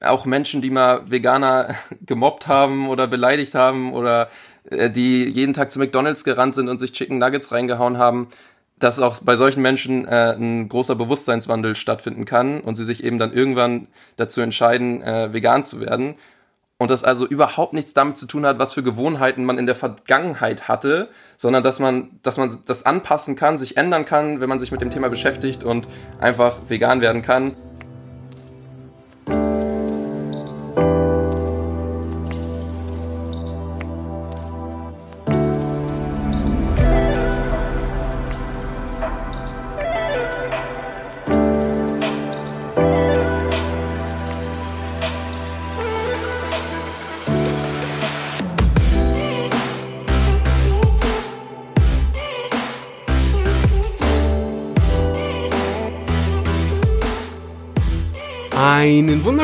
auch Menschen, die mal Veganer gemobbt haben oder beleidigt haben oder äh, die jeden Tag zu McDonalds gerannt sind und sich Chicken Nuggets reingehauen haben, dass auch bei solchen Menschen äh, ein großer Bewusstseinswandel stattfinden kann und sie sich eben dann irgendwann dazu entscheiden, äh, vegan zu werden. Und das also überhaupt nichts damit zu tun hat, was für Gewohnheiten man in der Vergangenheit hatte, sondern dass man, dass man das anpassen kann, sich ändern kann, wenn man sich mit dem Thema beschäftigt und einfach vegan werden kann.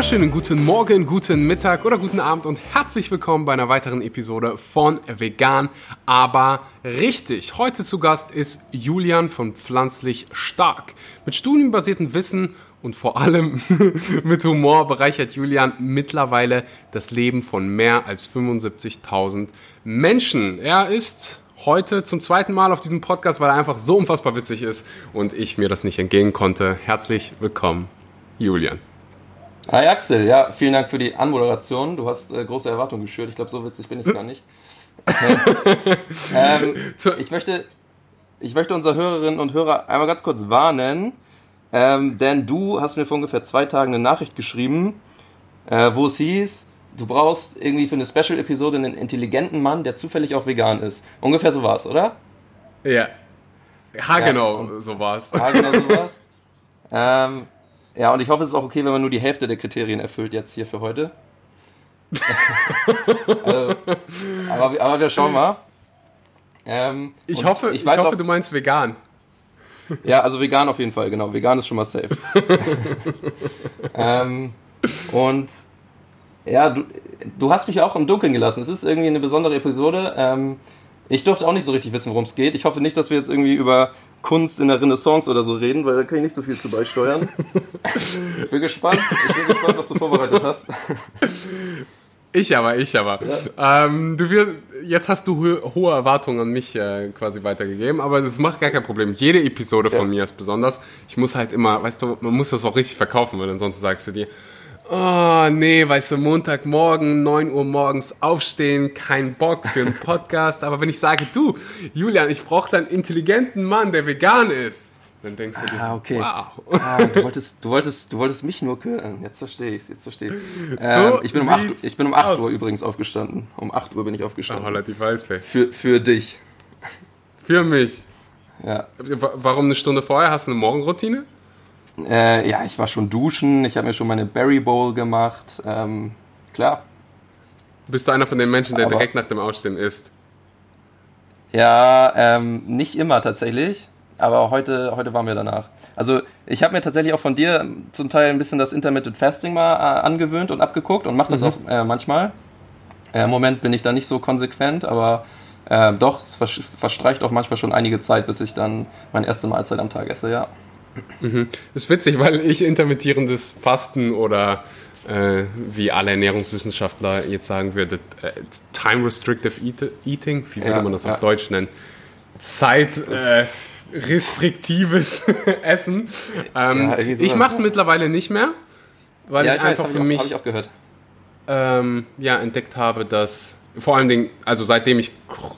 Wunderschönen guten Morgen, guten Mittag oder guten Abend und herzlich willkommen bei einer weiteren Episode von Vegan, aber richtig. Heute zu Gast ist Julian von Pflanzlich Stark. Mit studienbasiertem Wissen und vor allem mit Humor bereichert Julian mittlerweile das Leben von mehr als 75.000 Menschen. Er ist heute zum zweiten Mal auf diesem Podcast, weil er einfach so unfassbar witzig ist und ich mir das nicht entgehen konnte. Herzlich willkommen, Julian. Hi Axel, ja, vielen Dank für die Anmoderation. Du hast äh, große Erwartungen geschürt. Ich glaube, so witzig bin ich gar nicht. ähm, ich, möchte, ich möchte unsere Hörerinnen und Hörer einmal ganz kurz warnen, ähm, denn du hast mir vor ungefähr zwei Tagen eine Nachricht geschrieben, äh, wo es hieß, du brauchst irgendwie für eine Special-Episode einen intelligenten Mann, der zufällig auch vegan ist. Ungefähr so war es, oder? Ja. Ha, genau, ja, so war es. Ha, genau so war es. ähm, ja, und ich hoffe, es ist auch okay, wenn man nur die Hälfte der Kriterien erfüllt jetzt hier für heute. also, aber, aber wir schauen mal. Ähm, ich hoffe, ich, ich hoffe auch, du meinst vegan. Ja, also vegan auf jeden Fall, genau. Vegan ist schon mal safe. ähm, und ja, du, du hast mich auch im Dunkeln gelassen. Es ist irgendwie eine besondere Episode. Ähm, ich durfte auch nicht so richtig wissen, worum es geht. Ich hoffe nicht, dass wir jetzt irgendwie über Kunst in der Renaissance oder so reden, weil da kann ich nicht so viel zu beisteuern. ich bin gespannt. Ich bin gespannt, was du vorbereitet hast. Ich aber, ich aber. Ja. Ähm, du wirst, jetzt hast du ho hohe Erwartungen an mich äh, quasi weitergegeben, aber das macht gar kein Problem. Jede Episode von ja. mir ist besonders. Ich muss halt immer, weißt du, man muss das auch richtig verkaufen, weil ansonsten sagst du dir, Oh, nee, weißt du, Montagmorgen, 9 Uhr morgens aufstehen, kein Bock für einen Podcast. Aber wenn ich sage, du, Julian, ich brauche einen intelligenten Mann, der vegan ist, dann denkst du dir, ah, okay. wow. Ah, du, wolltest, du, wolltest, du wolltest mich nur hören. Jetzt verstehe ich jetzt verstehe ich ähm, ich, bin um 8, ich bin um 8 Uhr übrigens aufgestanden. Um 8 Uhr bin ich aufgestanden. Ach, relativ weit weg. Für, für dich. Für mich? Ja. Warum eine Stunde vorher? Hast du eine Morgenroutine? Äh, ja, ich war schon duschen, ich habe mir schon meine Berry Bowl gemacht. Ähm, klar. Bist du einer von den Menschen, der Aber, direkt nach dem Aufstehen isst? Ja, ähm, nicht immer tatsächlich. Aber heute, heute waren wir danach. Also ich habe mir tatsächlich auch von dir zum Teil ein bisschen das Intermittent Fasting mal äh, angewöhnt und abgeguckt und mache das mhm. auch äh, manchmal. Äh, Im Moment bin ich da nicht so konsequent, aber äh, doch, es verstreicht auch manchmal schon einige Zeit, bis ich dann meine erste Mahlzeit am Tag esse, ja. Mhm. Ist witzig, weil ich intermittierendes Fasten oder äh, wie alle Ernährungswissenschaftler jetzt sagen würde, äh, Time Restrictive Eating, wie würde ja, man das ja. auf Deutsch nennen? Zeit äh, restriktives Essen. Ähm, ja, ich mache es mittlerweile nicht mehr, weil ich, ich einfach weiß, für mich auch ähm, ja, entdeckt habe, dass vor allen Dingen, also seitdem ich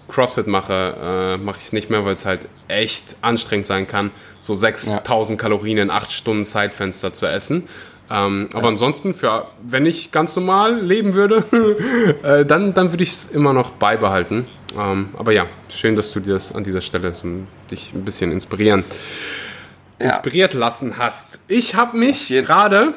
CrossFit mache, äh, mache ich es nicht mehr, weil es halt echt anstrengend sein kann, so 6000 ja. Kalorien in 8 Stunden Zeitfenster zu essen. Ähm, ja. Aber ansonsten, für, wenn ich ganz normal leben würde, äh, dann, dann würde ich es immer noch beibehalten. Ähm, aber ja, schön, dass du dir das an dieser Stelle so, dich ein bisschen inspirieren, ja. inspiriert lassen hast. Ich habe mich gerade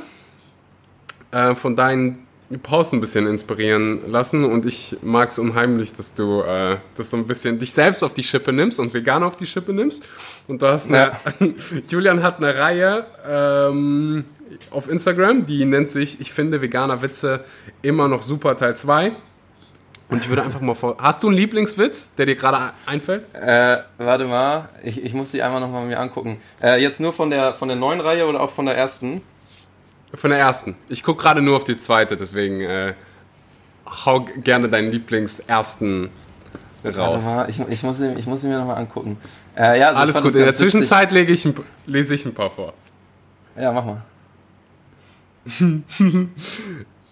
äh, von deinen Pause ein bisschen inspirieren lassen und ich mag es unheimlich, dass du äh, das so ein bisschen dich selbst auf die Schippe nimmst und vegan auf die Schippe nimmst. Und du hast eine, ja. Julian hat eine Reihe ähm, auf Instagram, die nennt sich Ich finde veganer Witze immer noch super Teil 2. Und ich würde einfach mal vor. Hast du einen Lieblingswitz, der dir gerade einfällt? Äh, warte mal, ich, ich muss die einmal nochmal mir angucken. Äh, jetzt nur von der, von der neuen Reihe oder auch von der ersten? Von der ersten. Ich gucke gerade nur auf die zweite, deswegen äh, hau gerne deinen Lieblingsersten raus. Mal, ich, ich, muss, ich muss ihn mir nochmal angucken. Äh, ja, also Alles gut, in der Zwischenzeit lege ich, lese ich ein paar vor. Ja, mach mal.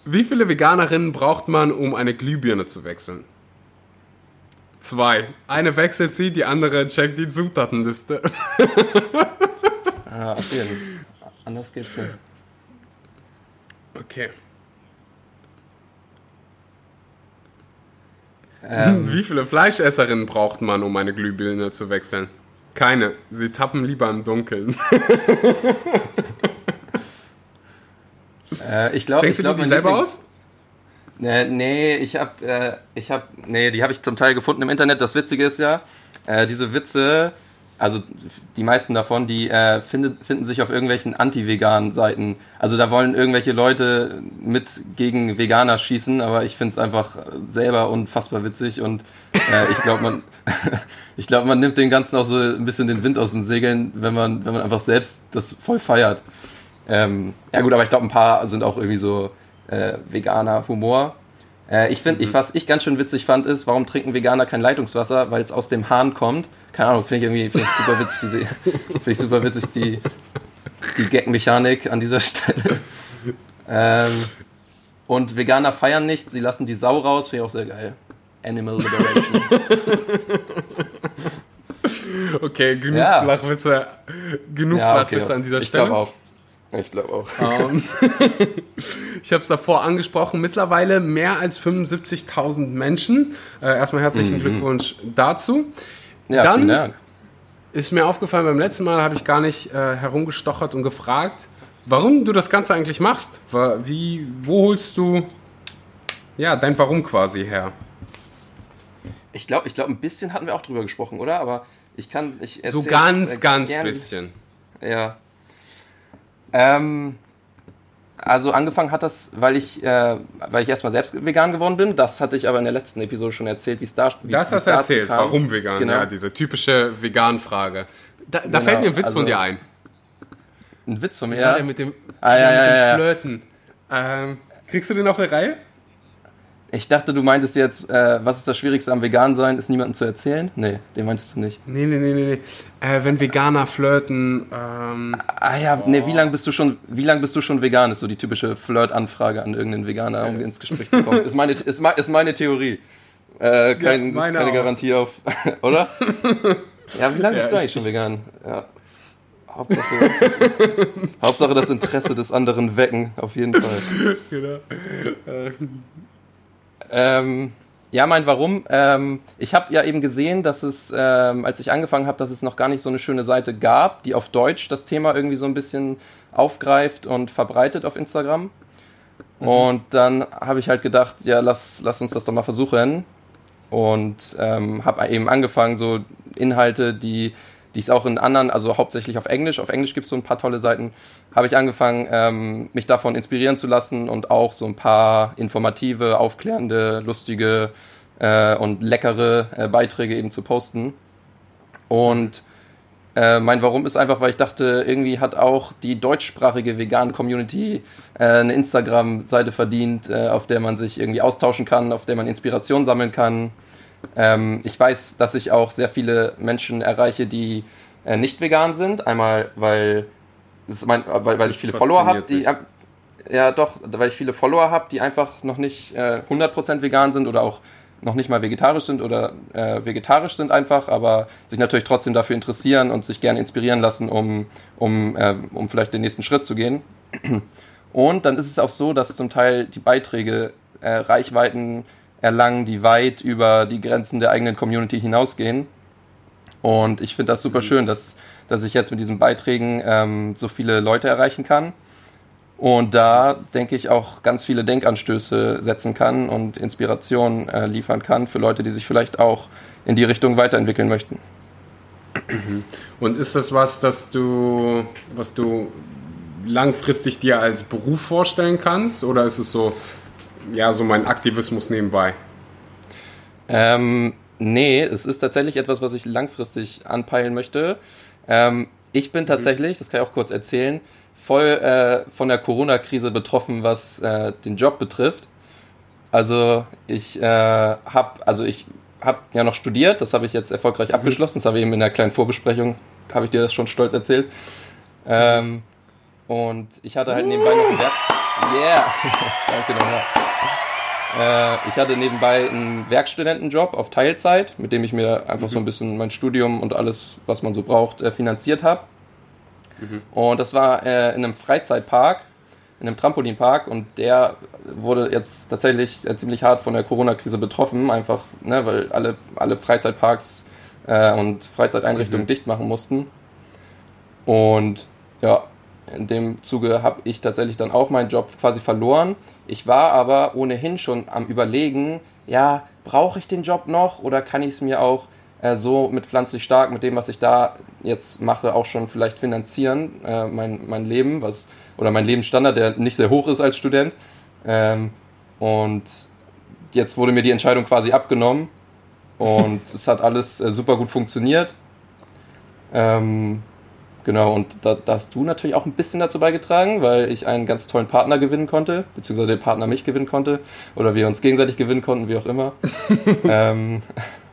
Wie viele Veganerinnen braucht man, um eine Glühbirne zu wechseln? Zwei. Eine wechselt sie, die andere checkt die Zutatenliste. ah, okay. Anders geht's nicht. Okay. Ähm. Wie viele Fleischesserinnen braucht man, um eine Glühbirne zu wechseln? Keine. Sie tappen lieber im Dunkeln. äh, ich glaub, Denkst ich du die selber aus? Äh, nee, ich hab, äh, ich hab, nee, die habe ich zum Teil gefunden im Internet. Das Witzige ist ja, äh, diese Witze, also die meisten davon, die äh, findet, finden sich auf irgendwelchen anti-veganen Seiten. Also da wollen irgendwelche Leute mit gegen Veganer schießen, aber ich finde es einfach selber unfassbar witzig und äh, ich glaube, man, ich glaube, man nimmt den Ganzen auch so ein bisschen den Wind aus den Segeln, wenn man, wenn man einfach selbst das voll feiert. Ähm, ja gut, aber ich glaube, ein paar sind auch irgendwie so äh, veganer Humor. Äh, ich finde, mhm. was ich ganz schön witzig fand, ist, warum trinken Veganer kein Leitungswasser? Weil es aus dem Hahn kommt. Keine Ahnung, finde ich irgendwie find ich super witzig, diese, finde ich super witzig, die, die Gag-Mechanik an dieser Stelle. Ähm, und Veganer feiern nicht, sie lassen die Sau raus, finde ich auch sehr geil. Animal Liberation. okay, genug ja. Flachwitze, genug ja, Flachwitze okay. an dieser ich Stelle. Ich glaube auch. Ich glaube auch. Um, ich habe es davor angesprochen, mittlerweile mehr als 75.000 Menschen. Äh, erstmal herzlichen mhm. Glückwunsch dazu. Ja, Dann vielen Dank. ist mir aufgefallen, beim letzten Mal habe ich gar nicht äh, herumgestochert und gefragt, warum du das Ganze eigentlich machst. Wie, wo holst du ja, dein Warum quasi her? Ich glaube, ich glaub, ein bisschen hatten wir auch drüber gesprochen, oder? Aber ich kann. Ich so ganz, äh, ganz gern. bisschen. Ja. Ähm, also angefangen hat das, weil ich, äh, weil ich erstmal selbst vegan geworden bin. Das hatte ich aber in der letzten Episode schon erzählt, wie es da wie Das hast du erzählt, kam. warum vegan? Genau. Ja, diese typische Vegan-Frage. Da, da genau, fällt mir ein Witz also, von dir ein. Ein Witz von mir? Ja, der mit dem, ah, ja, ja, ja, Flirten. Ähm, kriegst du den auf der Reihe? Ich dachte, du meintest jetzt, äh, was ist das Schwierigste am Vegan sein, ist niemandem zu erzählen? Nee, den meintest du nicht. Nee, nee, nee, nee. Äh, wenn Veganer flirten. Ähm, ah ja, oh. nee, wie lange bist du schon, wie bist du schon vegan? Ist so die typische Flirt-Anfrage an irgendeinen Veganer, um ins Gespräch zu kommen. ist, meine, ist, ist meine Theorie. Äh, kein, ja, keine auch. Garantie auf, oder? ja, wie lange ja, bist du eigentlich ich, schon vegan? Ja. Hauptsache, Hauptsache das Interesse des anderen wecken, auf jeden Fall. Genau. Äh, ähm, ja, mein Warum. Ähm, ich habe ja eben gesehen, dass es, ähm, als ich angefangen habe, dass es noch gar nicht so eine schöne Seite gab, die auf Deutsch das Thema irgendwie so ein bisschen aufgreift und verbreitet auf Instagram. Mhm. Und dann habe ich halt gedacht, ja, lass, lass uns das doch mal versuchen. Und ähm, habe eben angefangen, so Inhalte, die die ist auch in anderen, also hauptsächlich auf Englisch. Auf Englisch gibt es so ein paar tolle Seiten. Habe ich angefangen, ähm, mich davon inspirieren zu lassen und auch so ein paar informative, aufklärende, lustige äh, und leckere äh, Beiträge eben zu posten. Und äh, mein Warum ist einfach, weil ich dachte, irgendwie hat auch die deutschsprachige vegan Community äh, eine Instagram-Seite verdient, äh, auf der man sich irgendwie austauschen kann, auf der man Inspiration sammeln kann. Ähm, ich weiß, dass ich auch sehr viele Menschen erreiche, die äh, nicht vegan sind. Einmal, weil, mein, weil, weil ich viele Follower habe, die. Äh, ja, doch, weil ich viele Follower habe, die einfach noch nicht äh, 100% vegan sind oder auch noch nicht mal vegetarisch sind oder äh, vegetarisch sind einfach, aber sich natürlich trotzdem dafür interessieren und sich gerne inspirieren lassen, um, um, äh, um vielleicht den nächsten Schritt zu gehen. Und dann ist es auch so, dass zum Teil die Beiträge äh, Reichweiten erlangen, die weit über die Grenzen der eigenen Community hinausgehen. Und ich finde das super mhm. schön, dass, dass ich jetzt mit diesen Beiträgen ähm, so viele Leute erreichen kann. Und da denke ich auch ganz viele Denkanstöße setzen kann und Inspiration äh, liefern kann für Leute, die sich vielleicht auch in die Richtung weiterentwickeln möchten. Mhm. Und ist das was, dass du, was du langfristig dir als Beruf vorstellen kannst? Oder ist es so, ja, so mein Aktivismus nebenbei? Ähm, nee, es ist tatsächlich etwas, was ich langfristig anpeilen möchte. Ähm, ich bin tatsächlich, das kann ich auch kurz erzählen, voll äh, von der Corona-Krise betroffen, was äh, den Job betrifft. Also ich äh, habe, also ich habe ja noch studiert, das habe ich jetzt erfolgreich mhm. abgeschlossen. Das habe ich eben in der kleinen Vorbesprechung, habe ich dir das schon stolz erzählt. Ähm, und ich hatte halt nebenbei noch ein Werk. Yeah! Danke nochmal. Äh, ich hatte nebenbei einen Werkstudentenjob auf Teilzeit, mit dem ich mir einfach mhm. so ein bisschen mein Studium und alles, was man so braucht, äh, finanziert habe. Mhm. Und das war äh, in einem Freizeitpark, in einem Trampolinpark und der wurde jetzt tatsächlich ziemlich hart von der Corona-Krise betroffen, einfach, ne, weil alle, alle Freizeitparks und Freizeiteinrichtungen mhm. dicht machen mussten. Und ja, in dem Zuge habe ich tatsächlich dann auch meinen Job quasi verloren. Ich war aber ohnehin schon am Überlegen, ja, brauche ich den Job noch oder kann ich es mir auch äh, so mit pflanzlich stark, mit dem, was ich da jetzt mache, auch schon vielleicht finanzieren, äh, mein, mein Leben, was, oder mein Lebensstandard, der nicht sehr hoch ist als Student. Ähm, und jetzt wurde mir die Entscheidung quasi abgenommen und es hat alles äh, super gut funktioniert. Ähm, genau, und da, da, hast du natürlich auch ein bisschen dazu beigetragen, weil ich einen ganz tollen Partner gewinnen konnte, beziehungsweise der Partner mich gewinnen konnte, oder wir uns gegenseitig gewinnen konnten, wie auch immer. ähm,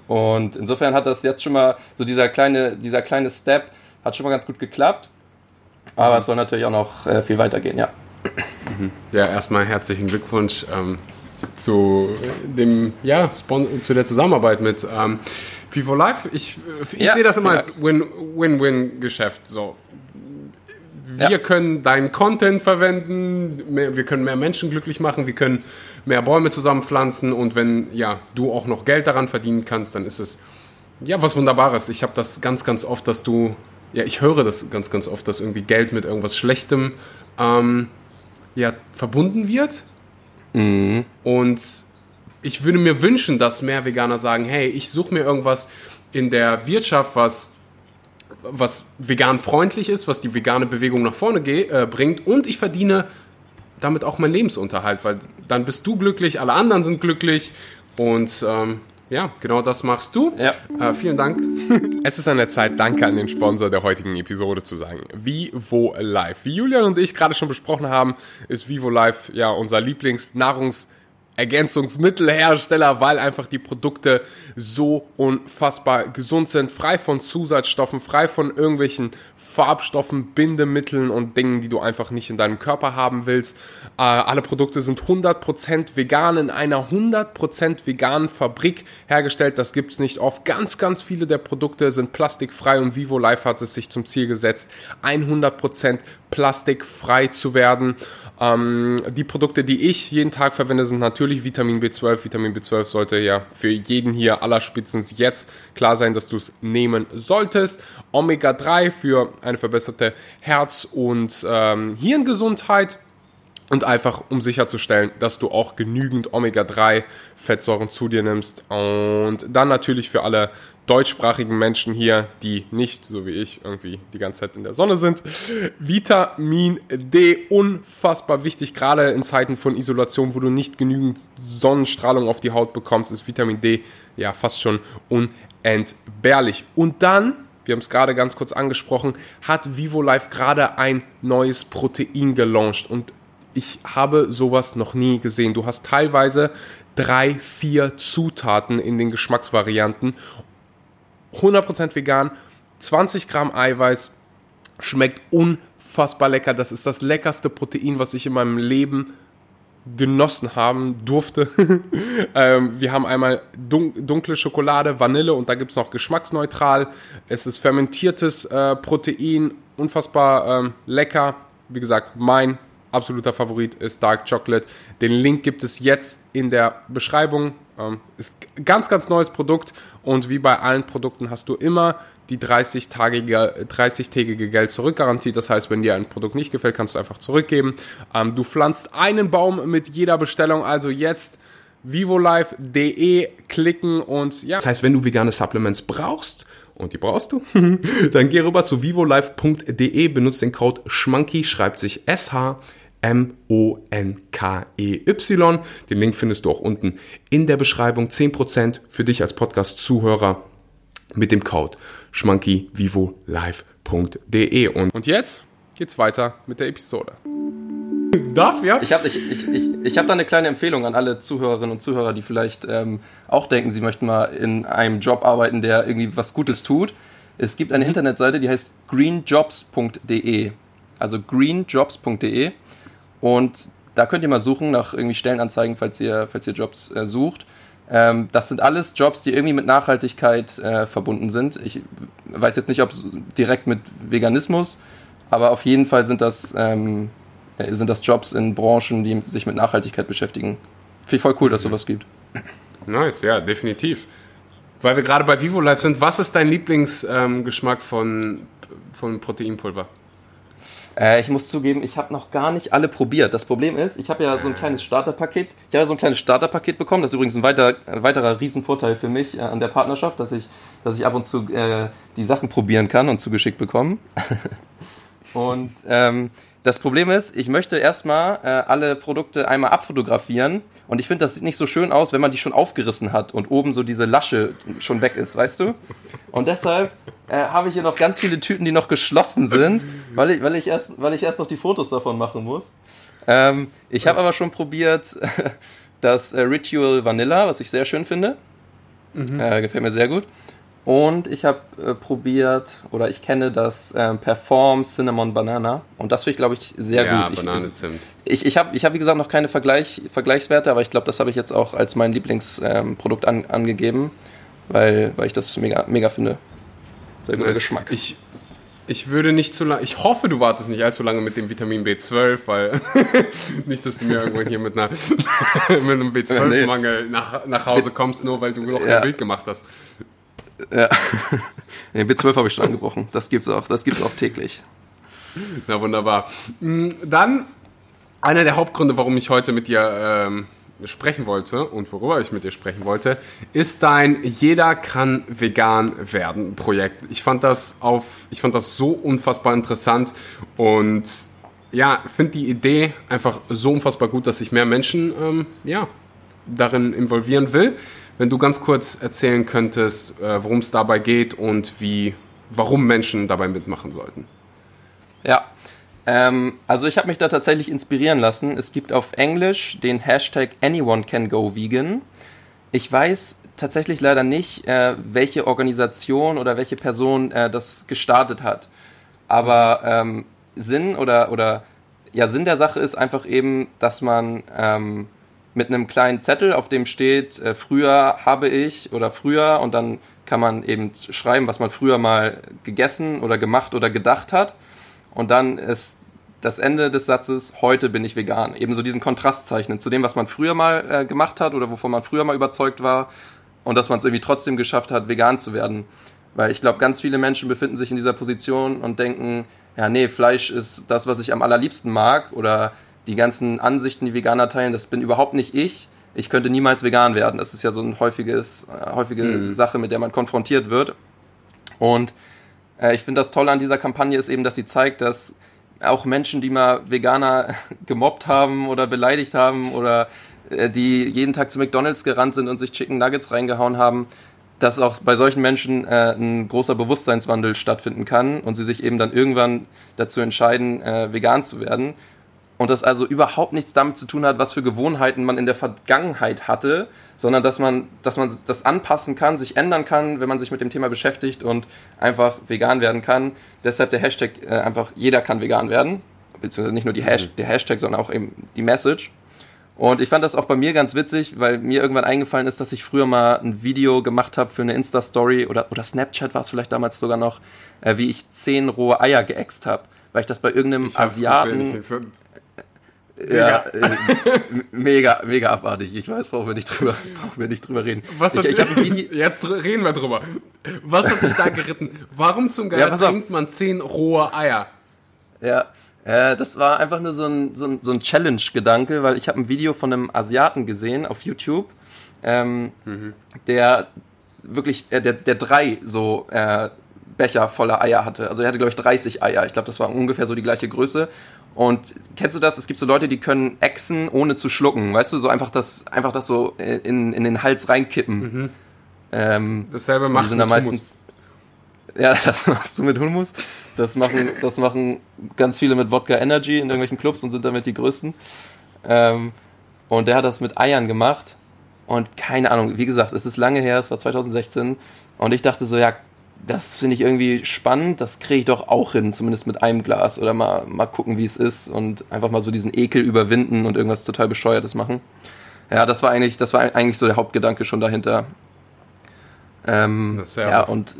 und insofern hat das jetzt schon mal, so dieser kleine, dieser kleine Step hat schon mal ganz gut geklappt. Aber mhm. es soll natürlich auch noch äh, viel weitergehen, ja. Mhm. Ja, erstmal herzlichen Glückwunsch ähm, zu dem, ja, zu der Zusammenarbeit mit ähm, Vivo Live. Ich, ich ja, sehe das immer als Win-Win-Geschäft. So. Wir ja. können deinen Content verwenden, mehr, wir können mehr Menschen glücklich machen, wir können mehr Bäume zusammenpflanzen und wenn ja, du auch noch Geld daran verdienen kannst, dann ist es ja was Wunderbares. Ich habe das ganz, ganz oft, dass du, ja, ich höre das ganz, ganz oft, dass irgendwie Geld mit irgendwas Schlechtem ähm, ja, verbunden wird. Mhm. Und ich würde mir wünschen, dass mehr Veganer sagen, hey, ich suche mir irgendwas in der Wirtschaft, was was vegan freundlich ist, was die vegane Bewegung nach vorne äh, bringt und ich verdiene damit auch meinen Lebensunterhalt, weil dann bist du glücklich, alle anderen sind glücklich und ähm, ja, genau das machst du. Ja. Äh, vielen Dank. Es ist an der Zeit, Danke an den Sponsor der heutigen Episode zu sagen. Vivo Life. Wie Julian und ich gerade schon besprochen haben, ist Vivo Life ja unser Lieblingsnahrungs- Ergänzungsmittelhersteller, weil einfach die Produkte so unfassbar gesund sind, frei von Zusatzstoffen, frei von irgendwelchen Farbstoffen, Bindemitteln und Dingen, die du einfach nicht in deinem Körper haben willst. Äh, alle Produkte sind 100% vegan in einer 100% veganen Fabrik hergestellt. Das gibt's nicht oft. Ganz, ganz viele der Produkte sind plastikfrei und Vivo Life hat es sich zum Ziel gesetzt, 100% plastikfrei zu werden. Ähm, die Produkte, die ich jeden Tag verwende, sind natürlich Vitamin B12. Vitamin B12 sollte ja für jeden hier allerspätestens jetzt klar sein, dass du es nehmen solltest. Omega 3 für eine verbesserte Herz- und ähm, Hirngesundheit und einfach um sicherzustellen, dass du auch genügend Omega-3-Fettsäuren zu dir nimmst. Und dann natürlich für alle deutschsprachigen Menschen hier, die nicht, so wie ich, irgendwie die ganze Zeit in der Sonne sind. Vitamin D, unfassbar wichtig, gerade in Zeiten von Isolation, wo du nicht genügend Sonnenstrahlung auf die Haut bekommst, ist Vitamin D ja fast schon unentbehrlich. Und dann wir haben es gerade ganz kurz angesprochen, hat Vivo Life gerade ein neues Protein gelauncht und ich habe sowas noch nie gesehen. Du hast teilweise drei, vier Zutaten in den Geschmacksvarianten 100% vegan, 20 Gramm Eiweiß, schmeckt unfassbar lecker. Das ist das leckerste Protein, was ich in meinem Leben genossen haben durfte. ähm, wir haben einmal dun dunkle Schokolade, Vanille und da gibt es noch geschmacksneutral. Es ist fermentiertes äh, Protein, unfassbar ähm, lecker. Wie gesagt, mein absoluter Favorit ist Dark Chocolate. Den Link gibt es jetzt in der Beschreibung. Ähm, ist ganz, ganz neues Produkt und wie bei allen Produkten hast du immer die 30-tägige 30 Geld zurückgarantie. Das heißt, wenn dir ein Produkt nicht gefällt, kannst du einfach zurückgeben. Ähm, du pflanzt einen Baum mit jeder Bestellung, also jetzt vivolife.de klicken und ja. Das heißt, wenn du vegane Supplements brauchst, und die brauchst du, dann geh rüber zu vivolife.de, benutze den Code SCHMANKY, schreibt sich SH M-O-N-K-E-Y. Den Link findest du auch unten in der Beschreibung. 10% für dich als Podcast-Zuhörer mit dem Code schmankyvivolive.de. Und, und jetzt geht's weiter mit der Episode. Darf, ja? Ich habe ich, ich, ich, ich hab da eine kleine Empfehlung an alle Zuhörerinnen und Zuhörer, die vielleicht ähm, auch denken, sie möchten mal in einem Job arbeiten, der irgendwie was Gutes tut. Es gibt eine. Internetseite, die heißt greenjobs.de. Also greenjobs.de. Und da könnt ihr mal suchen nach irgendwie Stellenanzeigen, falls ihr, falls ihr Jobs äh, sucht. Ähm, das sind alles Jobs, die irgendwie mit Nachhaltigkeit äh, verbunden sind. Ich weiß jetzt nicht, ob direkt mit Veganismus, aber auf jeden Fall sind das, ähm, äh, sind das Jobs in Branchen, die sich mit Nachhaltigkeit beschäftigen. Finde ich voll cool, dass es sowas gibt. Nice, ja, definitiv. Weil wir gerade bei Vivo Live sind, was ist dein Lieblingsgeschmack ähm, von, von Proteinpulver? Äh, ich muss zugeben, ich habe noch gar nicht alle probiert. Das Problem ist, ich habe ja so ein kleines Starterpaket. Ich habe so ein kleines Starterpaket bekommen. Das ist übrigens ein, weiter, ein weiterer Riesenvorteil für mich äh, an der Partnerschaft, dass ich, dass ich ab und zu äh, die Sachen probieren kann und zugeschickt bekommen. und ähm, das Problem ist, ich möchte erstmal äh, alle Produkte einmal abfotografieren und ich finde, das sieht nicht so schön aus, wenn man die schon aufgerissen hat und oben so diese Lasche schon weg ist, weißt du? Und deshalb äh, habe ich hier noch ganz viele Tüten, die noch geschlossen sind, weil ich, weil ich, erst, weil ich erst noch die Fotos davon machen muss. Ähm, ich habe aber schon probiert das äh, Ritual Vanilla, was ich sehr schön finde. Mhm. Äh, gefällt mir sehr gut. Und ich habe äh, probiert, oder ich kenne das äh, Perform Cinnamon Banana. Und das finde ich, glaube ich, sehr ja, gut. Banane Zimt. Ich, ich habe, ich hab, wie gesagt, noch keine Vergleich, Vergleichswerte, aber ich glaube, das habe ich jetzt auch als mein Lieblingsprodukt ähm, an, angegeben, weil, weil ich das mega, mega finde. Sehr guter Geschmack. Ich, ich würde nicht zu lange, ich hoffe, du wartest nicht allzu lange mit dem Vitamin B12, weil nicht, dass du mir irgendwann hier mit, einer, mit einem B12-Mangel nach, nach Hause kommst, nur weil du noch ja. ein Bild gemacht hast. Ja. Den B12 habe ich schon angebrochen. Das gibt's auch. Das gibt's auch täglich. Na wunderbar. Mm, dann einer der Hauptgründe, warum ich heute mit dir ähm, sprechen wollte und worüber ich mit dir sprechen wollte, ist dein Jeder kann vegan werden Projekt. Ich fand das auf, ich fand das so unfassbar interessant und ja, finde die Idee einfach so unfassbar gut, dass ich mehr Menschen ähm, ja, darin involvieren will. Wenn du ganz kurz erzählen könntest, äh, worum es dabei geht und wie, warum Menschen dabei mitmachen sollten. Ja, ähm, also ich habe mich da tatsächlich inspirieren lassen. Es gibt auf Englisch den Hashtag Anyone Can Go Vegan. Ich weiß tatsächlich leider nicht, äh, welche Organisation oder welche Person äh, das gestartet hat. Aber ähm, Sinn oder, oder ja, Sinn der Sache ist einfach eben, dass man ähm, mit einem kleinen Zettel, auf dem steht, äh, früher habe ich oder früher und dann kann man eben schreiben, was man früher mal gegessen oder gemacht oder gedacht hat. Und dann ist das Ende des Satzes, heute bin ich vegan. Ebenso diesen Kontrast zeichnen zu dem, was man früher mal äh, gemacht hat oder wovon man früher mal überzeugt war und dass man es irgendwie trotzdem geschafft hat, vegan zu werden. Weil ich glaube, ganz viele Menschen befinden sich in dieser Position und denken, ja, nee, Fleisch ist das, was ich am allerliebsten mag oder die ganzen Ansichten, die Veganer teilen, das bin überhaupt nicht ich. Ich könnte niemals vegan werden. Das ist ja so eine häufiges, äh, häufige mhm. Sache, mit der man konfrontiert wird. Und äh, ich finde das Tolle an dieser Kampagne ist eben, dass sie zeigt, dass auch Menschen, die mal Veganer gemobbt haben oder beleidigt haben oder äh, die jeden Tag zu McDonalds gerannt sind und sich Chicken Nuggets reingehauen haben, dass auch bei solchen Menschen äh, ein großer Bewusstseinswandel stattfinden kann und sie sich eben dann irgendwann dazu entscheiden, äh, vegan zu werden und das also überhaupt nichts damit zu tun hat, was für Gewohnheiten man in der Vergangenheit hatte, sondern dass man, dass man das anpassen kann, sich ändern kann, wenn man sich mit dem Thema beschäftigt und einfach vegan werden kann. Deshalb der Hashtag äh, einfach jeder kann vegan werden, beziehungsweise nicht nur die Hash der Hashtag, sondern auch eben die Message. Und ich fand das auch bei mir ganz witzig, weil mir irgendwann eingefallen ist, dass ich früher mal ein Video gemacht habe für eine Insta-Story oder, oder Snapchat war es vielleicht damals sogar noch, äh, wie ich zehn rohe Eier geäxt habe, weil ich das bei irgendeinem Asiaten ja, äh, mega, mega abartig. Ich weiß, brauchen wir nicht drüber, brauchen wir nicht drüber reden. Was ich, ich jetzt reden wir drüber. Was hat dich da geritten? Warum zum Geier ja, trinkt man zehn rohe Eier? Ja, äh, das war einfach nur so ein, so ein, so ein Challenge-Gedanke, weil ich habe ein Video von einem Asiaten gesehen auf YouTube, ähm, mhm. der wirklich, äh, der, der drei so äh, Becher voller Eier hatte. Also er hatte, glaube ich, 30 Eier. Ich glaube, das war ungefähr so die gleiche Größe. Und kennst du das? Es gibt so Leute, die können Echsen ohne zu schlucken. Weißt du, so einfach das, einfach das so in, in den Hals reinkippen. Mhm. Ähm, Dasselbe macht sind da meistens. ja, das machst du mit Hummus. Das machen, das machen ganz viele mit Wodka Energy in irgendwelchen Clubs und sind damit die größten. Ähm, und der hat das mit Eiern gemacht. Und keine Ahnung, wie gesagt, es ist lange her, es war 2016. Und ich dachte so, ja, das finde ich irgendwie spannend, das kriege ich doch auch hin, zumindest mit einem Glas oder mal, mal gucken, wie es ist und einfach mal so diesen Ekel überwinden und irgendwas total Bescheuertes machen. Ja, das war eigentlich, das war eigentlich so der Hauptgedanke schon dahinter. Ähm, ja, und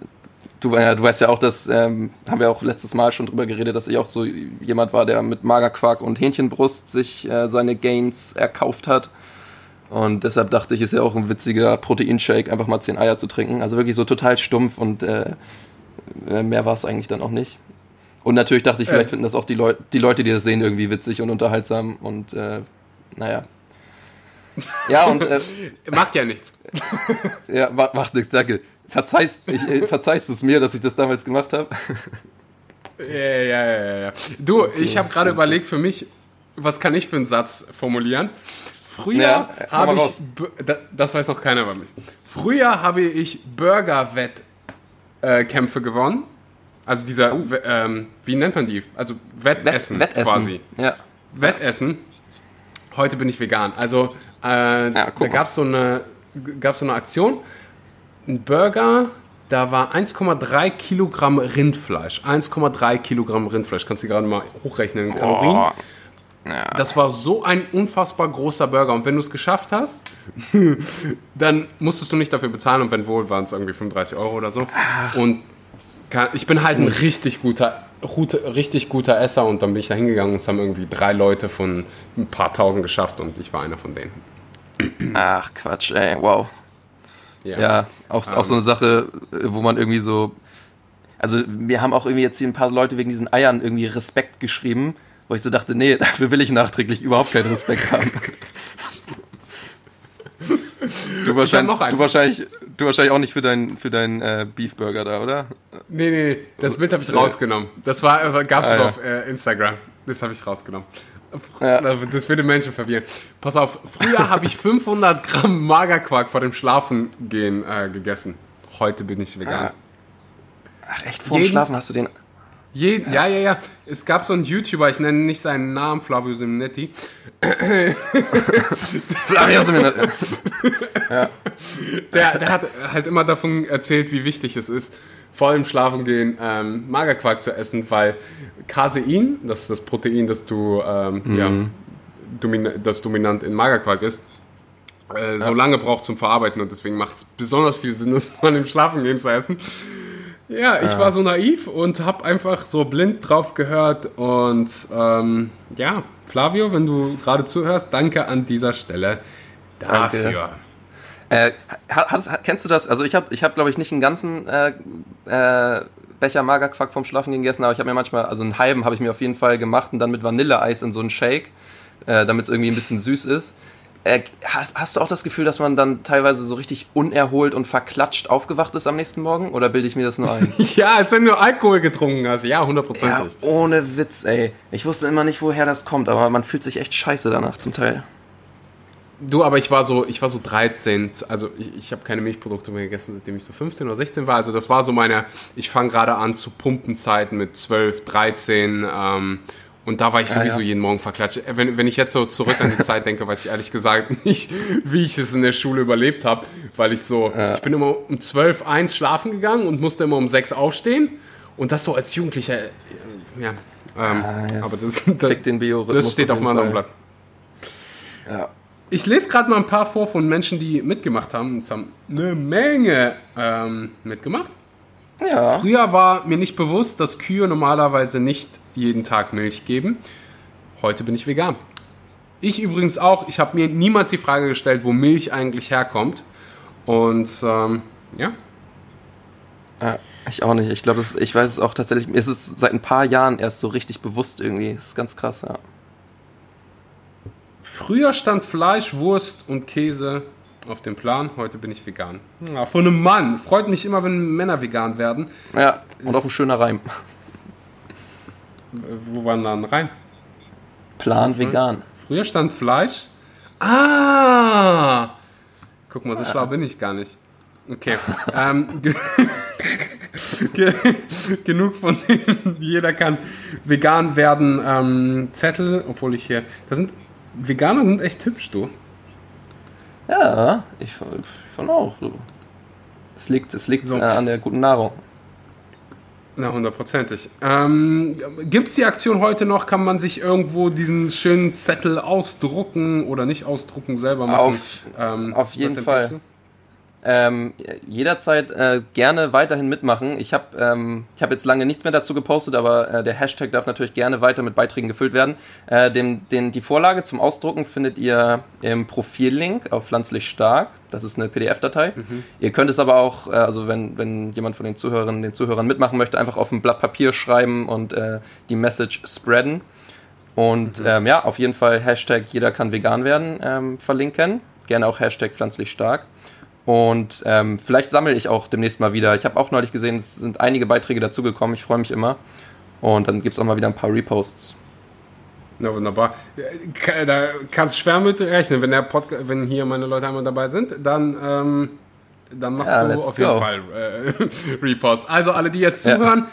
du, äh, du weißt ja auch, dass, ähm, haben wir auch letztes Mal schon drüber geredet, dass ich auch so jemand war, der mit Magerquark und Hähnchenbrust sich äh, seine Gains erkauft hat. Und deshalb dachte ich, ist ja auch ein witziger Proteinshake, einfach mal zehn Eier zu trinken. Also wirklich so total stumpf und äh, äh mehr war es eigentlich dann auch nicht. Und natürlich dachte ich, vielleicht äh. finden das auch die, Leu die Leute, die das sehen, irgendwie witzig und unterhaltsam. Und äh, naja. Ja, und. Äh, macht ja nichts. ja, macht, macht nichts, danke. Verzeihst, ich, äh, verzeihst du es mir, dass ich das damals gemacht habe? ja, ja, ja, ja. Du, okay, ich habe gerade überlegt für mich, was kann ich für einen Satz formulieren? Früher ja, habe ich, das weiß noch keiner bei mich. Früher habe ich Burger-Wettkämpfe äh, gewonnen. Also dieser, uh. ähm, wie nennt man die? Also Wettessen, Wett, Wettessen. quasi. Ja. Wettessen. Heute bin ich vegan. Also äh, ja, da gab es so, eine, so eine Aktion. Ein Burger, da war 1,3 Kilogramm Rindfleisch. 1,3 Kilogramm Rindfleisch. Kannst du gerade mal hochrechnen in Kalorien. Oh. Ja. Das war so ein unfassbar großer Burger. Und wenn du es geschafft hast, dann musstest du nicht dafür bezahlen. Und wenn wohl, waren es irgendwie 35 Euro oder so. Ach. Und ich bin halt ein richtig guter, richtig guter Esser. Und dann bin ich da hingegangen und es haben irgendwie drei Leute von ein paar tausend geschafft. Und ich war einer von denen. Ach, Quatsch, ey, wow. Ja, ja auch, auch so eine Sache, wo man irgendwie so. Also, wir haben auch irgendwie jetzt hier ein paar Leute wegen diesen Eiern irgendwie Respekt geschrieben wo ich so dachte, nee, dafür will ich nachträglich überhaupt keinen Respekt haben. Du wahrscheinlich, du wahrscheinlich, du wahrscheinlich auch nicht für deinen für deinen äh, Beefburger da, oder? Nee, nee, das Bild habe ich rausgenommen. Das war gab's ah, ja. auf äh, Instagram. Das habe ich rausgenommen. Ja. Das würde Menschen verwirren. Pass auf, früher habe ich 500 Gramm Magerquark vor dem Schlafengehen äh, gegessen. Heute bin ich vegan. Ach echt, vor dem Schlafen hast du den je, ja. ja, ja, ja. Es gab so einen YouTuber, ich nenne nicht seinen Namen, Flavio Simonetti. Flavio Simonetti. ja. Der, der hat halt immer davon erzählt, wie wichtig es ist, vor dem Schlafengehen ähm, Magerquark zu essen, weil Casein, das ist das Protein, das du ähm, mhm. ja, domina das dominant in Magerquark ist, äh, so lange braucht zum Verarbeiten und deswegen macht es besonders viel Sinn, das mal im Schlafengehen zu essen. Ja, ich äh. war so naiv und habe einfach so blind drauf gehört. Und ähm, ja, Flavio, wenn du gerade zuhörst, danke an dieser Stelle dafür. Äh, hat, kennst du das? Also ich habe, ich hab, glaube ich, nicht einen ganzen äh, äh, Becher Magerquark vom Schlafen gegessen, aber ich habe mir manchmal, also einen halben habe ich mir auf jeden Fall gemacht und dann mit Vanilleeis in so einen Shake, äh, damit es irgendwie ein bisschen süß ist. Äh, hast, hast, du auch das Gefühl, dass man dann teilweise so richtig unerholt und verklatscht aufgewacht ist am nächsten Morgen? Oder bilde ich mir das nur ein? ja, als wenn du Alkohol getrunken hast. Ja, hundertprozentig. Ja, ohne Witz, ey. Ich wusste immer nicht, woher das kommt, aber man fühlt sich echt scheiße danach zum Teil. Du, aber ich war so, ich war so 13, also ich, ich habe keine Milchprodukte mehr gegessen, seitdem ich so 15 oder 16 war. Also das war so meine, ich fange gerade an zu Pumpenzeiten mit 12, 13 ähm, und da war ich sowieso ja, ja. jeden Morgen verklatscht. Äh, wenn, wenn ich jetzt so zurück an die Zeit denke, weiß ich ehrlich gesagt nicht, wie ich es in der Schule überlebt habe, weil ich so, ja. ich bin immer um 12, 1 schlafen gegangen und musste immer um 6 aufstehen. Und das so als Jugendlicher, äh, ja. Ähm, ah, aber das, das, das steht auf, auf einem anderen Blatt. Ja. Ich lese gerade mal ein paar vor von Menschen, die mitgemacht haben. Es haben eine Menge ähm, mitgemacht. Ja. Früher war mir nicht bewusst, dass Kühe normalerweise nicht jeden Tag Milch geben. Heute bin ich vegan. Ich übrigens auch. Ich habe mir niemals die Frage gestellt, wo Milch eigentlich herkommt. Und ähm, ja. ja. Ich auch nicht. Ich glaube, ich weiß es auch tatsächlich. Mir ist es seit ein paar Jahren erst so richtig bewusst irgendwie. Das ist ganz krass, ja. Früher stand Fleisch, Wurst und Käse auf dem Plan. Heute bin ich vegan. Ja, von einem Mann. Freut mich immer, wenn Männer vegan werden. Ja, und ist, auch ein schöner Reim. Wo waren dann rein? Plan Früher, vegan. Früher stand Fleisch. Ah! Guck mal, so schlau bin ich gar nicht. Okay. ähm, genug von denen. Jeder kann vegan werden. Ähm, Zettel, obwohl ich hier. Das sind. Veganer sind echt hübsch, du. Ja, ich, ich fand auch. Es liegt, es liegt so. äh, an der guten Nahrung. Na, hundertprozentig. Ähm, Gibt es die Aktion heute noch? Kann man sich irgendwo diesen schönen Zettel ausdrucken oder nicht ausdrucken, selber machen? Auf, ähm, auf jeden Fall. Ähm, jederzeit äh, gerne weiterhin mitmachen. Ich habe ähm, hab jetzt lange nichts mehr dazu gepostet, aber äh, der Hashtag darf natürlich gerne weiter mit Beiträgen gefüllt werden. Äh, den, den, die Vorlage zum Ausdrucken findet ihr im Profillink auf Pflanzlich Stark. Das ist eine PDF-Datei. Mhm. Ihr könnt es aber auch, äh, also wenn, wenn jemand von den Zuhörern, den Zuhörern mitmachen möchte, einfach auf ein Blatt Papier schreiben und äh, die Message spreaden. Und mhm. ähm, ja, auf jeden Fall Hashtag jeder kann vegan werden ähm, verlinken. Gerne auch Hashtag pflanzlich stark. Und ähm, vielleicht sammle ich auch demnächst mal wieder. Ich habe auch neulich gesehen, es sind einige Beiträge dazugekommen. Ich freue mich immer. Und dann gibt es auch mal wieder ein paar Reposts. Na wunderbar. Da kannst du schwer mit rechnen. Wenn, der Podcast, wenn hier meine Leute einmal dabei sind, dann, ähm, dann machst ja, du auf jeden Fall äh, Reposts. Also alle, die jetzt zuhören, ja.